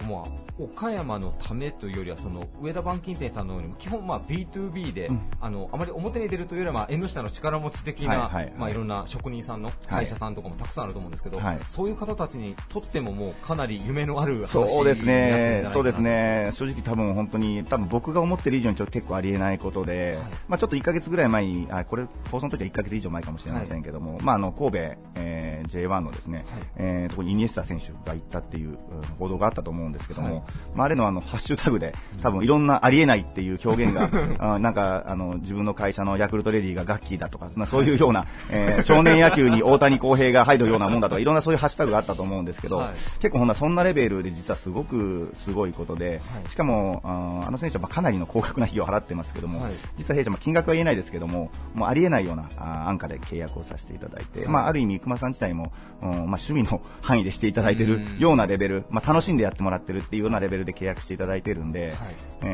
まあ、岡山のためというよりは、その上田板金店さんのように、基本まあ B2B で、うん。あの、あまり表に出るというよりは、まあ、縁の下の力持ち的な、はいはいはい。まあ、いろんな職人さんの会社さんとかもたくさんあると思うんですけど、はい。そういう方たちにとってももうかなり夢のある話そうですね、そうですね、正直多分本当に、多分僕が思ってる以上にちょっと結構ありえないことで、まあちょっと1ヶ月ぐらい前に、あこれ放送の時は1ヶ月以上前かもしれませんけども、まああの神戸、えー J1 のですね、えーとこにイニエスタ選手が行ったっていううん報道があったと思うんですけども、まああれのあのハッシュタグで多分いろんなありえないっていう表現が、あなんかあの自分の会社のヤクルトレディがガッキーだとか、まあそういうような、えー少年野球に大谷浩平が入るようなもんだとか、いろんなそういうハッシュタグがあったと思うんですけど、はい。結構ほんなそんなレベルで実はすごくすごいことで、しかもあの選手はまあかなりの高額な費用を払ってますけども、はい。実は弊社も金額は言えないですけども、もうありえないような安価で契約をさせていただいて、まあ、ある意味、熊さん自体も、うんまあ、趣味の範囲でしていただいているようなレベル、まあ、楽しんでやってもらってるっていうようなレベルで契約していただいてるんで、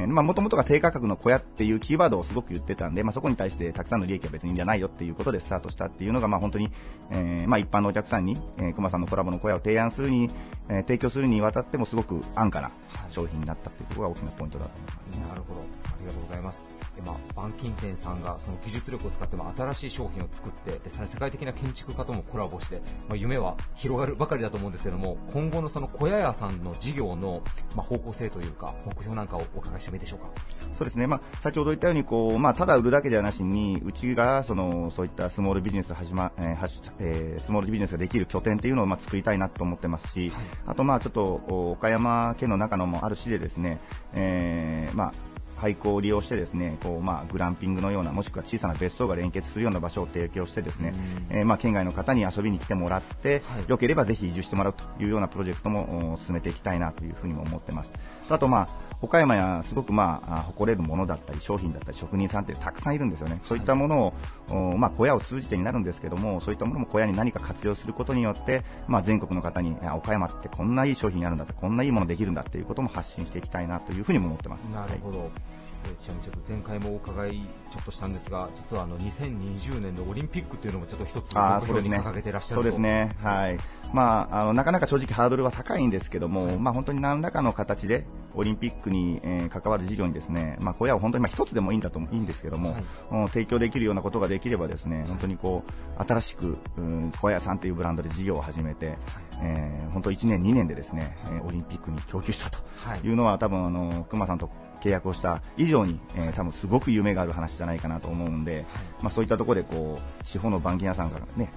もともとが低価格の小屋っていうキーワードをすごく言ってたんで、まあ、そこに対してたくさんの利益は別にいらないよっていうことでスタートしたっていうのが、まあ、本当に、えーまあ、一般のお客さんに、えー、熊さんのコラボの小屋を提案するに、えー提供するにわたってもすごく安価な商品になったっていうところが大きなポイントだと思います。なるほど。ありがとうございます。でまあ、板金店さんがその技術力を使っても新しい商品を作って、で、さらに世界的な建築家ともコラボして、まあ、夢は広がるばかりだと思うんですけども、今後のその小屋屋さんの事業の、まあ、方向性というか、目標なんかをお伺いしてもいいでしょうか？そうですね、まあ、先ほど言ったようにこう、まあ、ただ売るだけではなしに、うちがそのそういったスモールビジネス始ま、えーえースモールビジネスができる拠点っていうのをまあ作りたいなと思ってますし、あと、まあちょっとお岡山県の中のもある市でですね、えーまあ廃校を利用してですね、こうまあグランピングのようなもしくは小さな別荘が連結するような場所を提供してですね、えーまあ県外の方に遊びに来てもらって、良ければぜひ移住してもらうというようなプロジェクトもお進めていきたいなというふうにも思ってます。あとまあ岡山やすごくまああ誇れるものだったり商品だったり職人さんってたくさんいるんですよね。そういったものを、おまあ小屋を通じてになるんですけども、そういったものも小屋に何か活用することによって、まあ全国の方にあ岡山ってこんないい商品あるんだって、こんないいものできるんだっていうことも発信していきたいなというふうにも思ってます。なるほど。えーちなみにちょっと前回もお伺いちょっとしたんですが、実はあの2020年のオリンピックっていうのもちょっと一つ目標に掲げてらっしゃるそうですね、はい。まあ、あのなかなか正直ハードルは高いんですけども、まあ、本当に何らかの形でオリンピックに、えー関わる事業にですね、まあ、小屋を本当にまあ一つでもいいんだといいんですけども、うん提供できるようなことができればですね本当にこう新しく、うん小屋さんというブランドで事業を始めて、えー本当1年、2年でですね、えーオリンピックに供給したとい。うのは、多分あの熊さんと契約をした以上に、えー多分すごく夢がある話じゃないかなと思うんで、まあ、そういったところでこう地方の板金屋さんがね、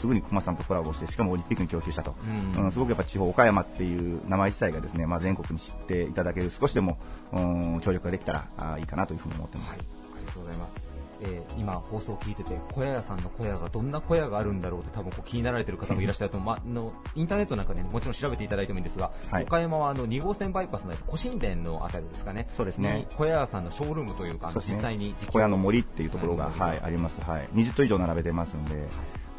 すぐに熊さんとコラボして、しかもオリンピックに供給したと、うん。うんすごくやっぱ地方、岡山っていう名前自体がですね、まあ、全国に知っていただける、少しでも、うん協力ができたらいいかなというふうに思ってます。ありがとうございます。えー今放送を聞いてて、小屋屋さんの小屋がどんな小屋があるんだろうって多分こう気になられてる方もいらっしゃると思う、まのインターネットなんかで、ね、もちろん調べていただいてもいいんですが、はい。岡山はあの2号線バイパスの古神殿のあたりですかね、そうですね。に小屋屋さんのショールームというか、うね。実際に実小屋の森っていうところが、はい、あります、はい、20棟以上並べてますんで、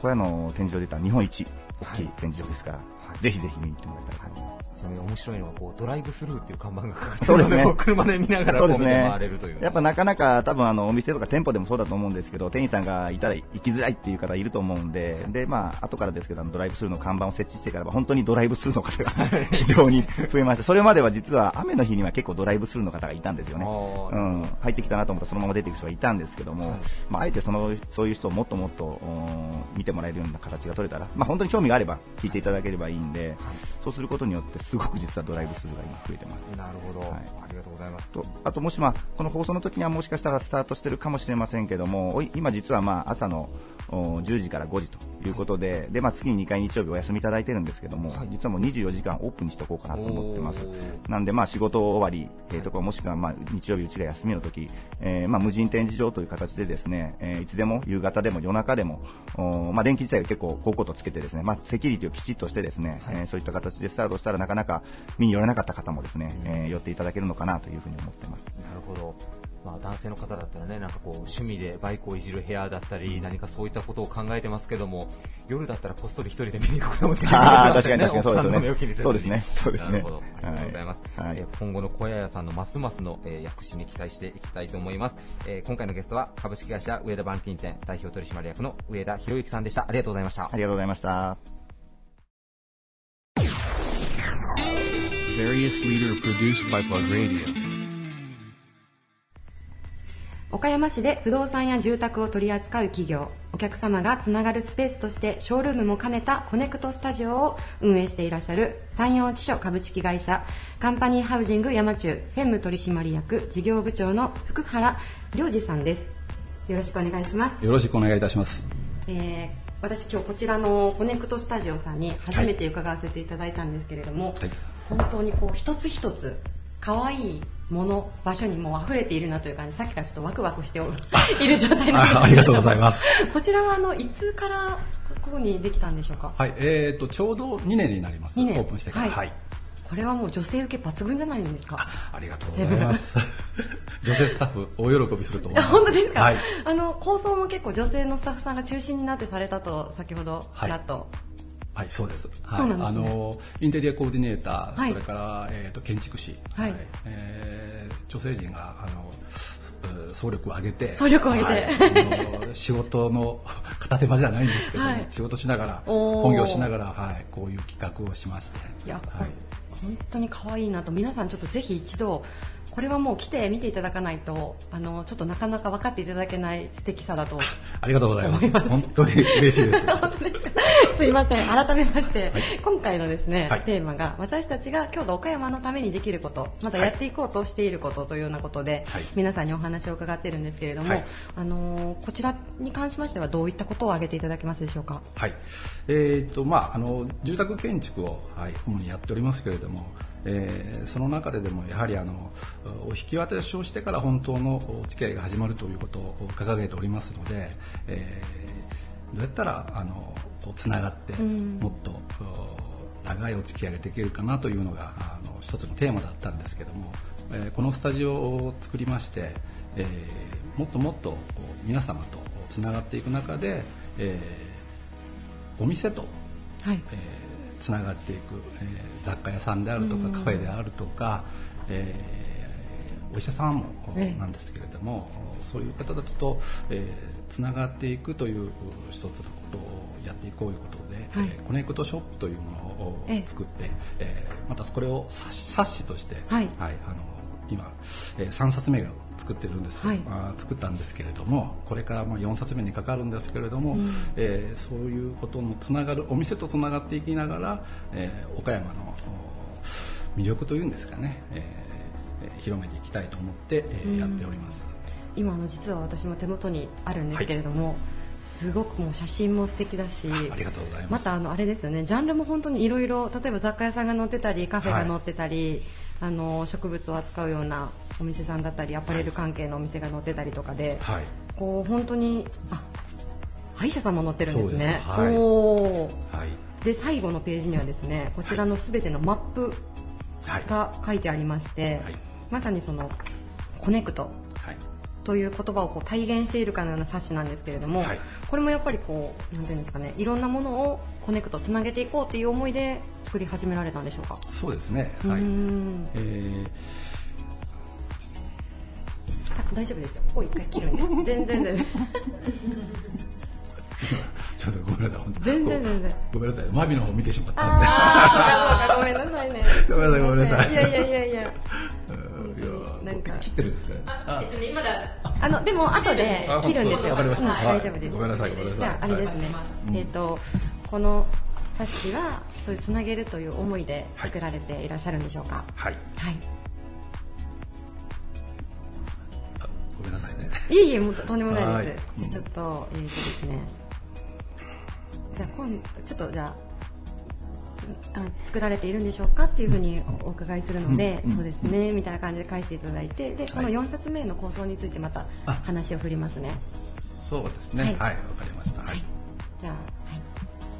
小屋の展示場で言ったら日本一大きい展示場ですから、ぜひぜひ見に行ってもらいたいと思います。ちなみに面白いのはこうドライブスルーっていう看板がかかってそうですねこ車で見ながらこう見てそうですね回れるという。やっぱなかなか多分あのお店とか店舗でもそうだと思うんですけど、店員さんがいたら行きづらいっていう方いると思うんで、で、まあ、後からですけど、ドライブスルーの看板を設置してからは、本当にドライブスルーの方が 非常に増えました。それまでは実は雨の日には結構ドライブスルーの方がいたんですよね。うん、入ってきたなと思ったらそのまま出ていく人がいたんですけども、まあ、あえてその、そういう人をもっともっと、うん見てもらえるような形が取れたら、まあ、本当に興味があれば聞いていただければいいんで、そうすることによってすごく実はドライブスルーが今増えてます。なるほど、ありがとうございます。とあともし、まあ、この放送の時にはもしかしたらスタートしてるかもしれませんけども、今実はまあ朝のお10時から5時ということで、でまあ、月に2回日曜日お休みいただいてるんですけども、実はもう24時間オープンにしておこうかなと思ってます。なんで、まあ、仕事終わり、えーとかもしくはまあ日曜日うちが休みの時、えーまあ、無人展示場という形でですね、えーいつでも夕方でも夜中でも、おまあ、電気自体が結構高コートつけてですね、まあ、セキュリティをきちっとしてですね、えーそういった形でスタートしたらなかなか見に寄れなかった方もですね、えー寄っていただけるのかなというふうに思ってます。なるほど。まあ、男性の方だったらね、なんかこう、趣味でバイクをいじる部屋だったり、何かそういったことを考えてますけども、夜だったらこっそり一人で見に行くこともできるあー確かに確かにそうですよねそうですねそうですねなるほど。ありがとうございます。はいえー今後の小屋屋さんのますますの、えー躍進に期待していきたいと思います。えー今回のゲストは株式会社上田板金店代表取締役の上田博之さんでした。ありがとうございました。ありがとうございました。Various leader produced by Plug Radio. 岡山市で不動産や住宅を取り扱う企業お客様がつながるスペースとしてショールームも兼ねたコネクトスタジオを運営していらっしゃる山陽地所株式会社カンパニーハウジング山中専務取締役事業部長の福原良二さんです。よろしくお願いします。よろしくお願いいたします。えー私今日こちらのコネクトスタジオさんに初めて伺わせていただいたんですけれども、はい。本当にこう一つ一つ可愛いもの場所にもう溢れているなという感じさっきからちょっとワクワクしておる いる状態なんですあありがとうございます。こちらはあのいつからここにできたんでしょうか？はい、えーと、ちょうど2年になります。2年オープンしてから。はいはい。これはもう女性受け抜群じゃないんですかありがとうございます。女性スタッフ、大喜びすると思います。本当ですか、はい。あの構想も結構女性のスタッフさんが中心になってされたと先ほどちらっと、はい、そうです。はい。そうですね。あの、インテリアコーディネーター、はい。それから、えーと、建築士、はい。えー女性陣が、あの、す総力を挙げて、総力を挙げて。はい。あの 仕事の 片手間じゃないんですけども、はい。仕事しながら、本業しながら、はい、こういう企画をしまして、いや、はい。本当に可愛いなと皆さんちょっとぜひ一度これはもう来て見ていただかないとあのちょっとなかなか分かっていただけない素敵さだと。ありがとうございます。本当に嬉しいです。すいません。改めまして、今回のですね、はい。テーマが私たちが京都岡山のためにできることまたやっていこうとしていることというようなことで、はい。皆さんにお話を伺っているんですけれども、はい。あのーこちらに関しましてはどういったことを挙げていただけますでしょうか？はい。えーと、まあ、あの、住宅建築を、はい、主にやっておりますけれども、えーその中ででもやはりあのお引き渡しをしてから本当のお付き合いが始まるということを掲げておりますので、えーどうやったらあのこうつながってうん。もっとお長いお付き合いができるかなというのがあの一つのテーマだったんですけども、えーこのスタジオを作りまして、えーもっともっとこう皆様とつながっていく中で、えーお店とはい。えーつながっていく、えー雑貨屋さんであるとうん。かカフェであるとか、えーお医者さんもええ。なんですけれども、そういう方たちと、えーつながっていくという一つのことをやっていこうということで、はい。えーコネクトショップというものをええ。作って、えーまたこれを冊子として、はいあの今、えー3冊目が作ってるんです、はい。作ったんですけれどもこれからまあ4冊目にかかるんですけれども、うん。えーそういうことのつながるお店とつながっていきながら、えー岡山のお魅力というんですかね、えーえー広めていきたいと思って、えーうん。やっております。今あの実は私も手元にあるんですけれども、すごくもう写真も素敵だしあありがとうございます。またあのあれですよねジャンルも本当にいろいろ例えば雑貨屋さんが載ってたりカフェが載ってたり、あの植物を扱うようなお店さんだったりアパレル関係のお店が載ってたりとかで、はい、こう本当にあ歯医者さんも載ってるんですね。すはい。おで最後のページにはですねこちらのすべてのマップはい、が書いてありまして、はい、まさにそのコネクトはい、という言葉をこう体現しているかのような冊子なんですけれども、はいこれもやっぱりこうなんていうんですかねいろんなものをコネクトつなげていこうという思いで作り始められたんでしょうか？そうですね。はい。えーあ大丈夫ですよ。ここ一回切るんで。全然全然。ちょっとごめんなさい、本当全然全然。ごめんなさい、マビの方を見てしまったんで。あごめんなさいね。ごめんなさいごめんなさい いやいやいやいや。なんか切ってるんですね。ああのでも後で切るんですよ。わかりましたうんはい大丈夫です。ごめんなさいごめんなさいじゃああれですね。はいえっ、とこの冊子はそういうつなげるという思いで作られていらっしゃるんでしょうか？はい。はい。あごめんなさいね。いえいえ、もうとんでもないです。ちょっと、えーとですね。じゃあ今ちょっとじゃああ作られているんでしょうかっていうふうにお伺いするので、そうですねみたいな感じで返していただいてでこのはい4冊目の構想についてまたあ話を振りますねそうですね。ははいい、わ、かりました。はい。じゃあ、はい、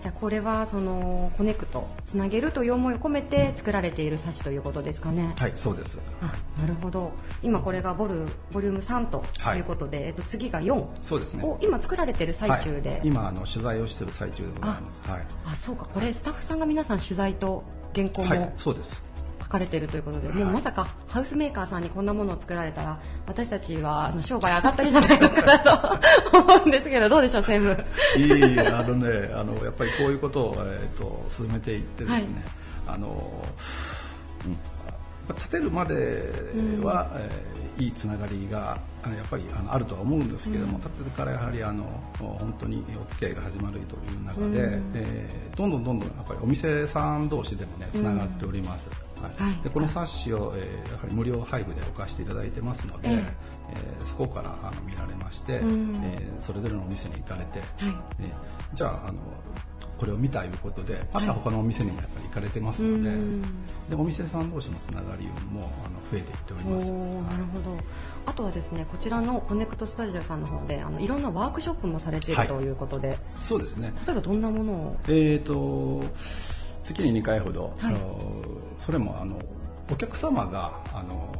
じゃあこれはそのコネクトつなげるという思いを込めて作られている冊子ということですかねはい、そうです。あなるほど今これがボルボリューム3とはいいうことで、えっと、次が4そうですね。を今作られている最中で、はい、今あの取材をしている最中でございます。はい。あそうかこれスタッフさんが皆さん取材と原稿はいも、そうです。書かれているということで、はい。もうまさかハウスメーカーさんにこんなものを作られたら私たちはあの商売上がったりじゃないのかなと 思うんですけどどうでしょう専務。いいえあのね、あのやっぱりこういうことを、えー、と進めていってですね、あの、うん、立てるまでは、えーいいつながりが、えあのやっぱりあのあるとは思うんですけども、立ててからやはりあの本当にお付き合いが始まるという中で、うん。えーどんどんどんどんやっぱりお店さん同士でもねつながっております、はい。はい。でこの冊子を、えーやはり無料配布で置かせていただいてますので、ええ。えーそこからあの見られまして、うん。えーそれぞれのお店に行かれて、はい。えーじゃああのこれを見たいうことでまた他のお店にもやっぱり行かれてますので,、うん。でお店さん同士のつながりもあの増えていっております。なるほど。あとはですねこちらのコネクトスタジオさんの方であのいろんなワークショップもされているはい。ということで、そうですね。例えばどんなものを？えー、と月に2回ほど、はい。それもあのお客様があの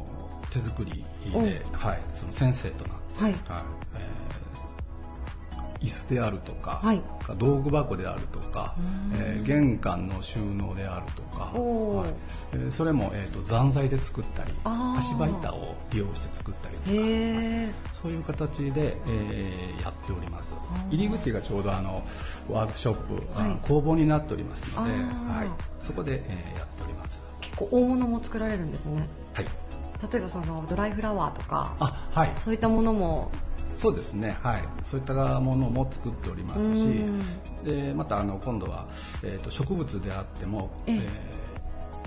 手作りで、はい、その先生となって、はいえー椅子であるとか、はい。道具箱であるとかう、ん。えー玄関の収納であるとか、はい。えーそれも、えー、と残材で作ったり足場板を利用して作ったりとかへえそういう形で、えーやっております。ー。入り口がちょうどあのワークショップ、はい。工房になっておりますので、はい、そこで、えーやっております。結構大物も作られるんですね。はい。例えばそのドライフラワーとかあはい。そういったものもそうですね。はい。そういったものも作っておりますしうん。でまたあの今度は、えー、と植物であっても、ええ。えー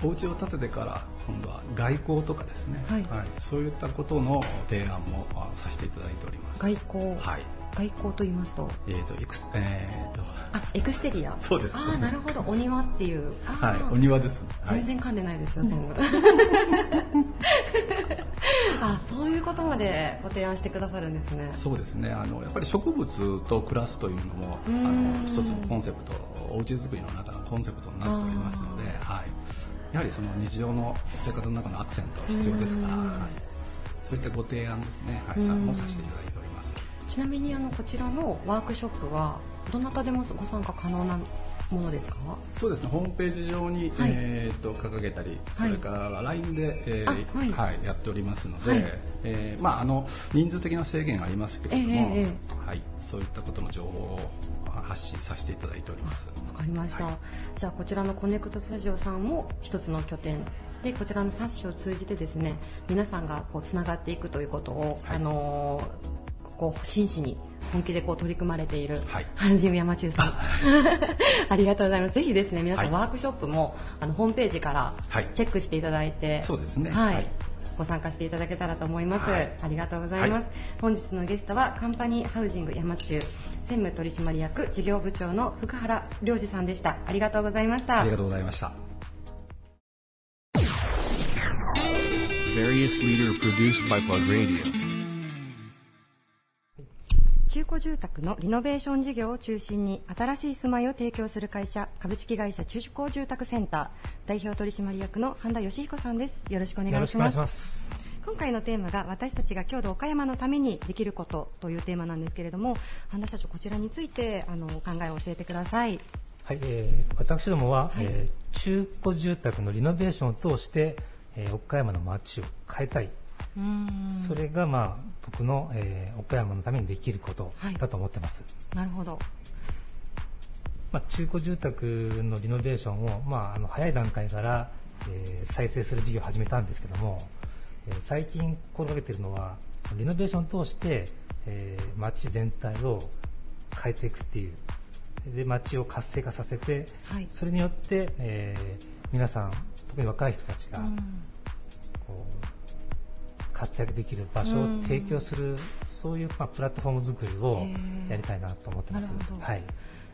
お家を建ててから今度は外交とかですね、はい。そういったことの提案もあさせていただいております。外交、はい。外交と言いますと？えー、とエクスえー、とあエクステリア。そうです。ああなるほど。お庭っていう。はい。お庭です、はい。全然噛んでないですよ、全部。あ、そういうことまでご提案してくださるんですね。そうですね。あのやっぱり植物と暮らすというのもあうん。の一つのコンセプトおうち作りの中のコンセプトになっておりますので、はい、やはりその日常の生活の中のアクセントは必要ですから、うん。はい、そういったご提案ですね、はい、うんさもさせていただいております。ちなみにあのこちらのワークショップはどなたでもご参加可能なものですか？そうですね。ホームページ上に、はい。えー、と掲げたり、それから LINE で、えーあはい。はいやっておりますので、はい。えーまあ、あの人数的な制限ありますけれども、ええええはい、そういったことの情報を発信させていただいております。わかりました、はい。じゃあこちらのコネクトスタジオさんも一つの拠点でこちらの冊子を通じてですね皆さんがこうつながっていくということを、はい。あのーこう真摯に本気でこう取り組まれている、はい。阪神山中さん。ありがとうございます。ぜひですね皆さん、はい。ワークショップもあのホームページからはい。チェックしていただいて、そうですね。はい、はい。ご参加していただけたらと思います、はい。ありがとうございます、本日のゲストはカンパニーハウジング山中専務取締役事業部長の福原良二さんでした。ありがとうございました。ありがとうございました。中古住宅のリノベーション事業を中心に新しい住まいを提供する会社株式会社中古住宅センター代表取締役の半田義彦さんですよろしくお願いします。今回のテーマが私たちが郷土岡山のためにできることというテーマなんですけれども半田社長こちらについてあのお考えを教えてくださいはい、えー私どもは、はいえー中古住宅のリノベーションを通して、えー岡山の街を変えたい。それが、まあ、僕の、えー岡山のためにできることはい。だと思ってます。なるほど。まあ、中古住宅のリノベーションを、まあ、あの早い段階から、えー再生する事業を始めたんですけども、えー最近心がけているのはリノベーションを通して、えー街全体を変えていくっていう。で街を活性化させてはい。それによって、えー皆さん特に若い人たちが、うん。こう活躍できる場所を提供する、そういう、まあ、プラットフォーム作りをやりたいなと思ってます。はい。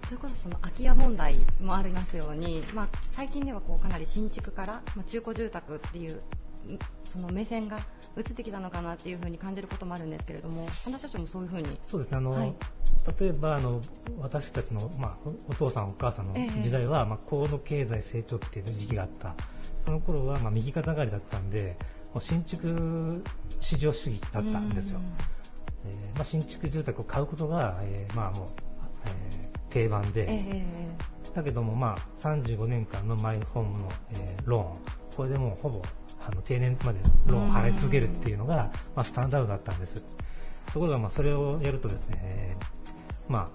それこそその空き家問題もありますように、まあ、最近ではこうかなり新築から、まあ、中古住宅っていううんその目線が移ってきたのかなっていうふうに感じることもあるんですけれども半田社長もそういうふうに。そうですね。あの、はい。例えばあの私たちの、まあ、おお父さんお母さんのええ。時代は、まあ、高度経済成長期っていう時期があった。その頃は、まあ、右肩上がりだったんで新築市場主義だったんですよ、えーまあ、新築住宅を買うことが、えーまあもう、えー定番で、ええだけども、まあ、35年間のマイホームの、えーローン、これでもうほぼあの定年までローンを払い続けるっていうのが、まあ、スタンダードだったんです。ところが、まあ、それをやるとですね、えーま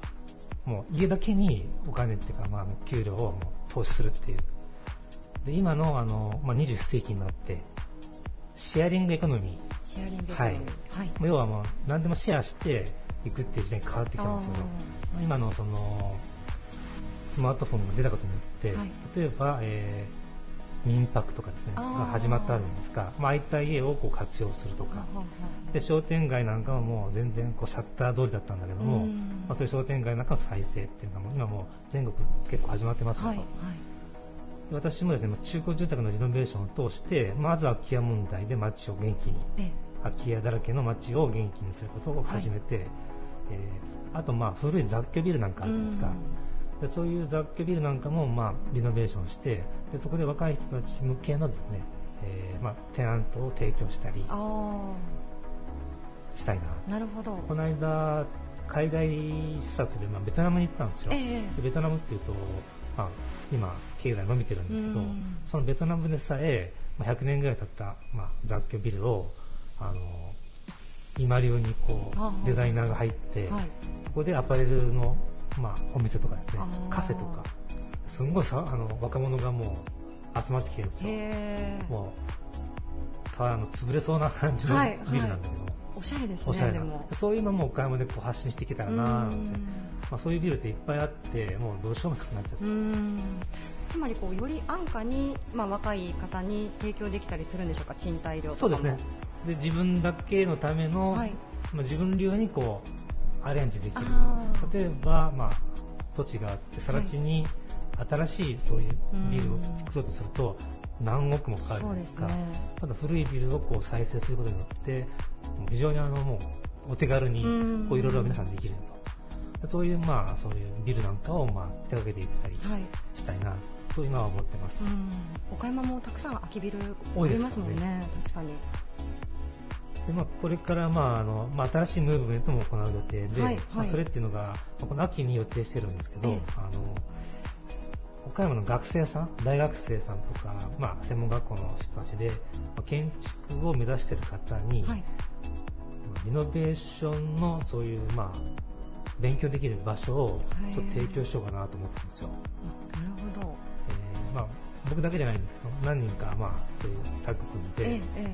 あ、もう家だけにお金っていうか、まあ、給料をもう投資するっていう。で今のあの、まあ、21世紀になって、シェアリングエコノミー。シェアリングエコノはい。ミー。はい。要はもう何でもシェアしていくっていう時代に変わってきたんですけど、今のそのスマートフォンが出たことによって、はい。例えば、えー民泊とかですね、が始まったんですが、まあ、空いた家をこう活用するとか、はははで商店街なんかはもう全然こうシャッター通りだったんだけども、うん。まあ、そういう商店街なんかの再生っていうのが今もう全国結構始まってますよと、はい。はい。で私もですね中古住宅のリノベーションを通してまず空き家問題で街を元気にえ空き家だらけの街を元気にすることを始めて、えーあとまあ古い雑居ビルなんかあるじゃないですか、でそういう雑居ビルなんかもまあリノベーションしてでそこで若い人たち向けのですね、えーまあ、テナントを提供したりあしたいな。あ、なるほど。この間海外視察でまあベトナムに行ったんですよ、ええ。でベトナムっていうと、まあ、今経済伸びてるんですけど、うん。そのベトナムでさえまあ100年ぐらい経った、まあ、雑居ビルをあの今流にこうデザイナーが入って、はい。そこでアパレルの、まあ、お店とかですねカフェとかすんごいさあの若者がもう集まってきてるんですよ。もうたあの潰れそうな感じのはい。ビルなんだけど、おしゃれですね。おしゃれな。そういうのも岡山でこう発信していけたらななまあ、そういうビルっていっぱいあってもうどうしようもなくなっちゃってつまりこうより安価に、まあ、若い方に提供できたりするんでしょうか、賃貸料そうですね。で自分だけのための、はい。まあ、自分流にこうアレンジできる。例えば、まあ、土地があって更地に新しいそういうビルを作ろうとすると何億もかかるじゃないですか。ね。ただ古いビルをこう再生することによって非常にあのもうお手軽にいろいろ皆さんできると。そういうまあそういうビルなんかをまあ手掛けていったりはい。したいなと今は思ってます、うん。岡山もたくさん空きビル多いですますもんね、確かに。でまあ、これから、まああのまあ、新しいムーブメントも行う予定で、はいまあ、はいそれっていうのが、まあこの秋に予定してるんですけど、ええ。あの岡山の学生さん、大学生さんとか、まあ、専門学校の人たちで、まあ建築を目指している方に、はい。リノベーションのそういう、まあ、勉強できる場所をちょっと提供しようかなと思ってるんですよ。あなるほど。えーまあ、僕だけじゃないんですけど、何人か、まあ、そういうタッグ組んで、ええええー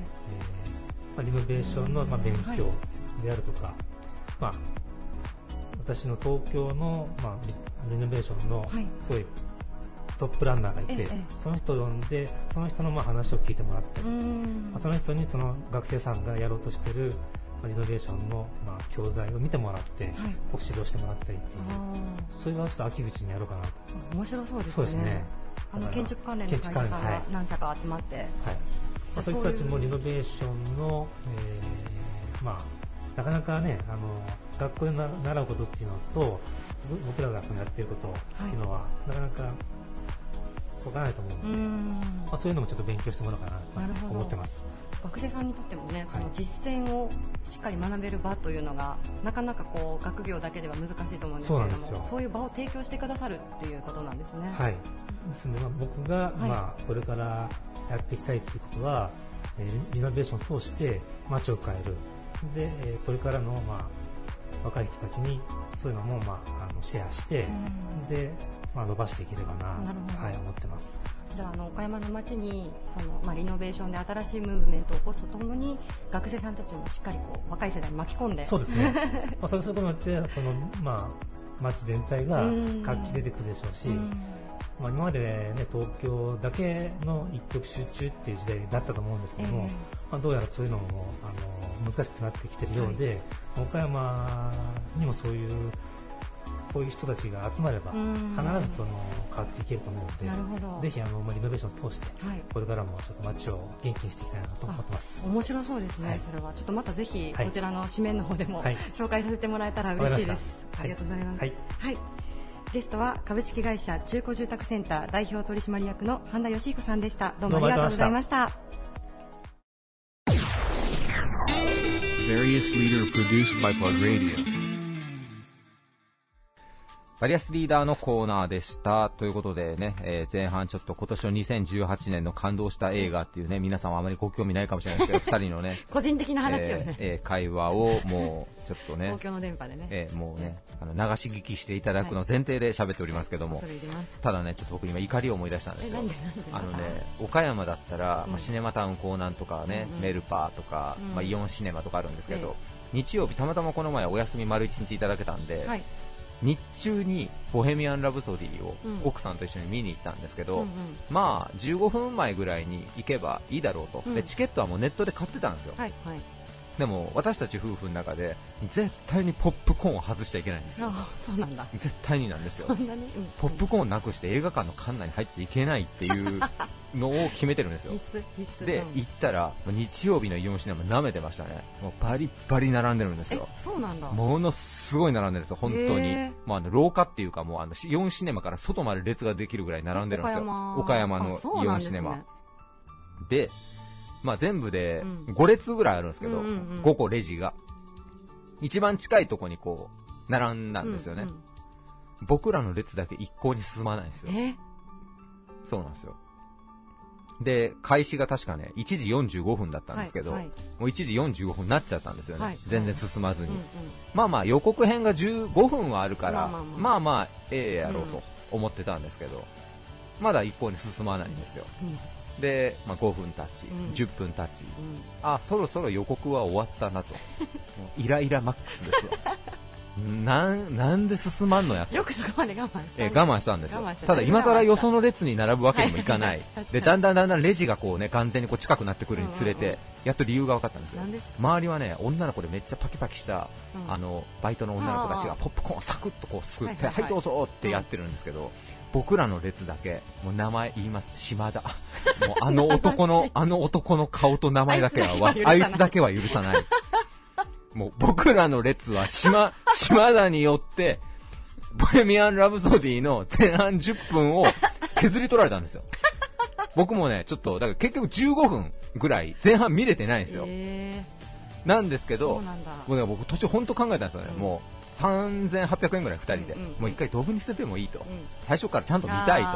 まあ、リノベーションの、まあ、勉はい強であるとか、まあ、私の東京の、まあ、リリノベーションのはいすごいトップランナーがいて、ええその人を呼んでその人のまあ話を聞いてもらったえり、その人にその学生さんがやろうとしてる、まあ、リノベーションの、まあ、教材を見てもらって、はい。指導してもらったりっていう。あそれはちょっと秋口にやろうかなと。ー面白そうですね。そうですね。あの建築関連の会社が何社か集まって。はい。まあ、そういう人たちもリノベーションの、えーまあ、なかなかね、あの学校でな習うことっていうのと、ぼ僕らがそのやってることっていうのは、なかなかわからないと思うんで、まあ、そういうのもちょっと勉強してもらおうかなと思ってます。学生さんにとってもね、そのはい実践をしっかり学べる場というのが、なかなかこう学業だけでは難しいと思うんですけれども、そうなんですよそういう場を提供してくださるっていうことなんですね。はい。ですので、まあ僕が、はいまあ、これからやっていきたいっていうことは、えーリリノベーションを通して街を変える。で、えーこれからの、まあ、若い人たちにそういうのも、まあ、あのシェアして、うん。で、まあ、伸ばしていければな、はい、思ってます。じゃああの岡山の街にその、まあ、リノベーションで新しいムーブメントを起こすとともに学生さんたちもしっかりこう若い世代に巻き込んで。そうですね。まあ、そうすることによって、その、まあ、街全体がうん。活気出てくるでしょうし、うんまあ、今まで、ね、東京だけの一極集中っていう時代だったと思うんですけども、ええ。まあ、どうやらそういうのもあの難しくなってきてるようで、岡山にもそういうこういう人たちが集まればうん。必ずその変わっていけると思うのでぜひあの、まあ、リノベーションを通してはい。これからもちょっと街を元気にしていきたいなと思ってます。面白そうですね、はい。それは。ちょっとまたぜひはい。こちらの紙面の方でも、はい。紹介させてもらえたら嬉しいです。ありがとうございます、はい。はいゲストは株式会社中古住宅センター代表取締役の半田義彦さんでした。どうもありがとうございました。Various leader バリアスリーダーのコーナーでした。ということでね、えー前半ちょっと今年の2018年の感動した映画っていうね、皆さんはあまりご興味ないかもしれないですけど、二人のね、個人的な話をね、えーえー会話をもうちょっとね公、共の電波でね、えーもうね、あの流し聞きしていただくの前提で喋っておりますけども、恐れ入ります。ただね、ちょっと僕今怒りを思い出したんですえ、よあのね、岡山だったら、うん。まあ、シネマタウン港南とかね、うんうん。メルパーとか、うん。まあ、イオンシネマとかあるんですけど、え。日曜日たまたまこの前お休み丸一日いただけたんで、はい。日中にボヘミアン・ラブソディをうん奥さんと一緒に見に行ったんですけど、うんうん。まあ15分前ぐらいに行けばいいだろうと、うん。でチケットはもうネットで買ってたんですよ、はい、はい。でも私たち夫婦の中で絶対にポップコーンを外しちゃいけないんですよあそうなんだ。絶対になんですようんポップコーンなくして映画館の館内に入っちゃいけないっていうのを決めてるんですよ。でうん行ったら日曜日のイオンシネマ舐めてましたねもうバリッバリ並んでるんですえよ、そうなんだ。ものすごい並んでるんですよ、本当に。まあ、あの廊下っていうか、もうあのイオンシネマから外まで列ができるぐらい並んでるんですよ。岡山のイオンシネマ。で、まあ、全部でうん5列ぐらいあるんですけど、うんうんうん5個レジが。一番近いとこにこう、並んだんですよね。うんうん僕らの列だけ一向に進まないんですよ。え？そうなんですよ。で、開始が確かね、1時45分だったんですけど、はいはいもう1時45分になっちゃったんですよね。はい全然進まずに。うんうんまあまあ予告編が15分はあるから、まあまあまあまあまあええやろううんと思ってたんですけど、まだ一向に進まないんですよ。うんで、まあ、5分経ち、うん10分経ち、うんあ、そろそろ予告は終わったなと。イライラマックスですよ。なん、なんで進まんのやと。よくそこまで我慢したね。えー我慢したんですよた。ただ今更よその列に並ぶわけにもいかないはいはい。で、だんだんだんだんレジがこうね、完全にこう近くなってくるにつれてうんうんうん、やっと理由が分かったんですよ。周りはね、女の子でめっちゃパキパキした、うんあの、バイトの女の子たちがポップコーンをサクッとこうすくって、はいはいどうぞってやってるんですけど、僕らの列だけ、もう名前言います。島田。もうあの男の、あの男の顔と名前だけは、あいつだけは許さないもう僕らの列は島、島田によって、ボヘミアン・ラブソディの前半10分を削り取られたんですよ。僕もね、ちょっと、だから結局15分ぐらい前半見れてないんですよ。えなんですけー、ど。もうね僕途中本当考えたんですよね。うんもう3800円ぐらい2人で。うんうんもう一回ドブに捨ててもいいと。うん最初からちゃんと見たいと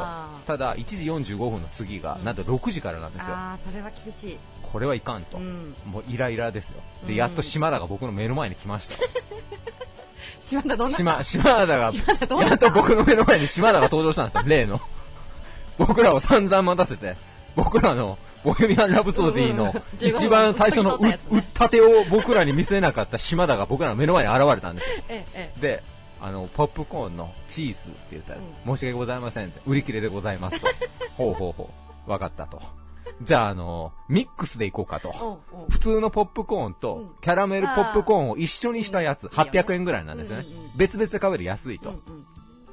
ただ、1時45分の次が、なんと6時からなんですよ。ああ、それは厳しい。これはいかんと。うん。もうイライラですよ。で、うんやっと島田が僕の目の前に来ました。島田どんな島、島田が、やっと僕の目の前に島田が登場したんですよ、例の。僕らを散々待たせて、僕らのボヘミアン・ラブソディのうん一番最初のう15分撮ったやつね打ったてを僕らに見せなかった島田が僕らの目の前に現れたんですよ。ええ、えで、あの、ポップコーンのチーズって言ったら、うん申し訳ございませんって、売り切れでございますと。ほうほうほう。わかったと。じゃあ、あの、ミックスでいこうかと。普通のポップコーンとうんキャラメルポップコーンを一緒にしたやつ、うん800円ぐらいなんですよね。別々で買うより安いと。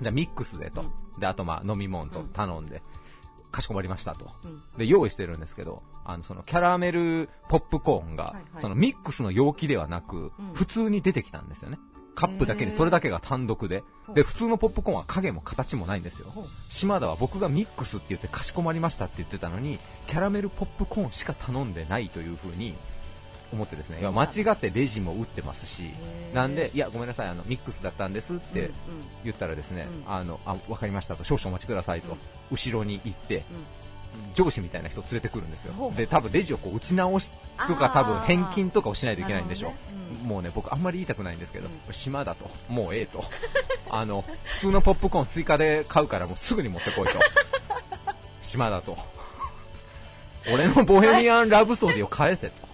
じゃあミックスでとう。で、あとまあ飲み物とうん頼んで、かしこまりましたと。うんで、用意してるんですけど、あの、そのキャラメルポップコーンがはいはい、そのミックスの容器ではなくうん、普通に出てきたんですよね。カップだけにそれだけが単独で。で、普通のポップコーンは影も形もないんですよ。島田は僕がミックスって言ってかしこまりましたって言ってたのに、キャラメルポップコーンしか頼んでないという風に思ってですね、いや間違ってレジも打ってますし、なんで、いや、ごめんなさい、あの、ミックスだったんですって言ったらですね、うん。あの、あ、わかりましたと、少々お待ちくださいと、うん。後ろに行って、うん上司みたいな人連れてくるんですよ。で、多分レジをこう打ち直しとか多分返金とかをしないといけないんでしょなるほどねうんもうね、僕あんまり言いたくないんですけど、うん島だと、もうええと。あの、普通のポップコーン追加で買うからもうすぐに持ってこいと。島だと。俺のボヘミアン・ラブソディを返せと。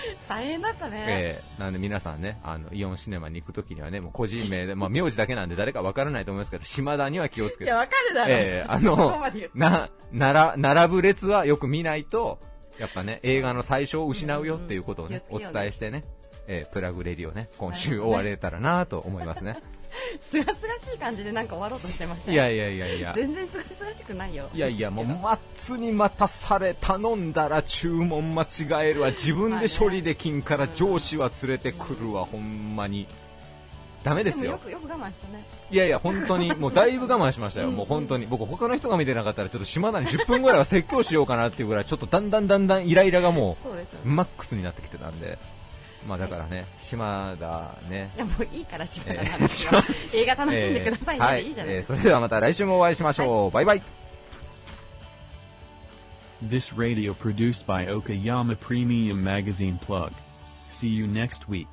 大変だったね。ええなんで皆さんね、あの、イオンシネマに行くときにはね、もう個人名で、まあ、名字だけなんで誰かわからないと思いますけど、島田には気をつけて。いや、わかるだろ。ええあそこのな、なら、並ぶ列はよく見ないと、やっぱね、映画の最初を失うよっていうことをね、おうんうん気をつけようね伝えしてね、ええプラグレディをね、今週終われたらなと思いますね。すがすがしい感じでなんか終わろうとしてましたいやいやいやいや。全然すがすがしくないよ。いやいや、もう、待つに待たされ、頼んだら注文間違えるわ、自分で処理できんから上司は連れてくるわ、ほんまに。ダメですよ。もよく、よく我慢したね。いやいや、本当に、もうだいぶ我慢しましたよ。うんもう本当に。僕、他の人が見てなかったら、ちょっと島田に10分ぐらいは説教しようかなっていうぐらい、ちょっとだんだんだんだんイライラがもう、マックスになってきてたんで。まあだからね、島田ねい。やもういいから島田の話は映画楽しんでくださいね、えーはいいいじゃないえーそれではまた来週もお会いしましょう。バイバイ。This radio produced by Okayama Premium Magazine Plug. See you next week.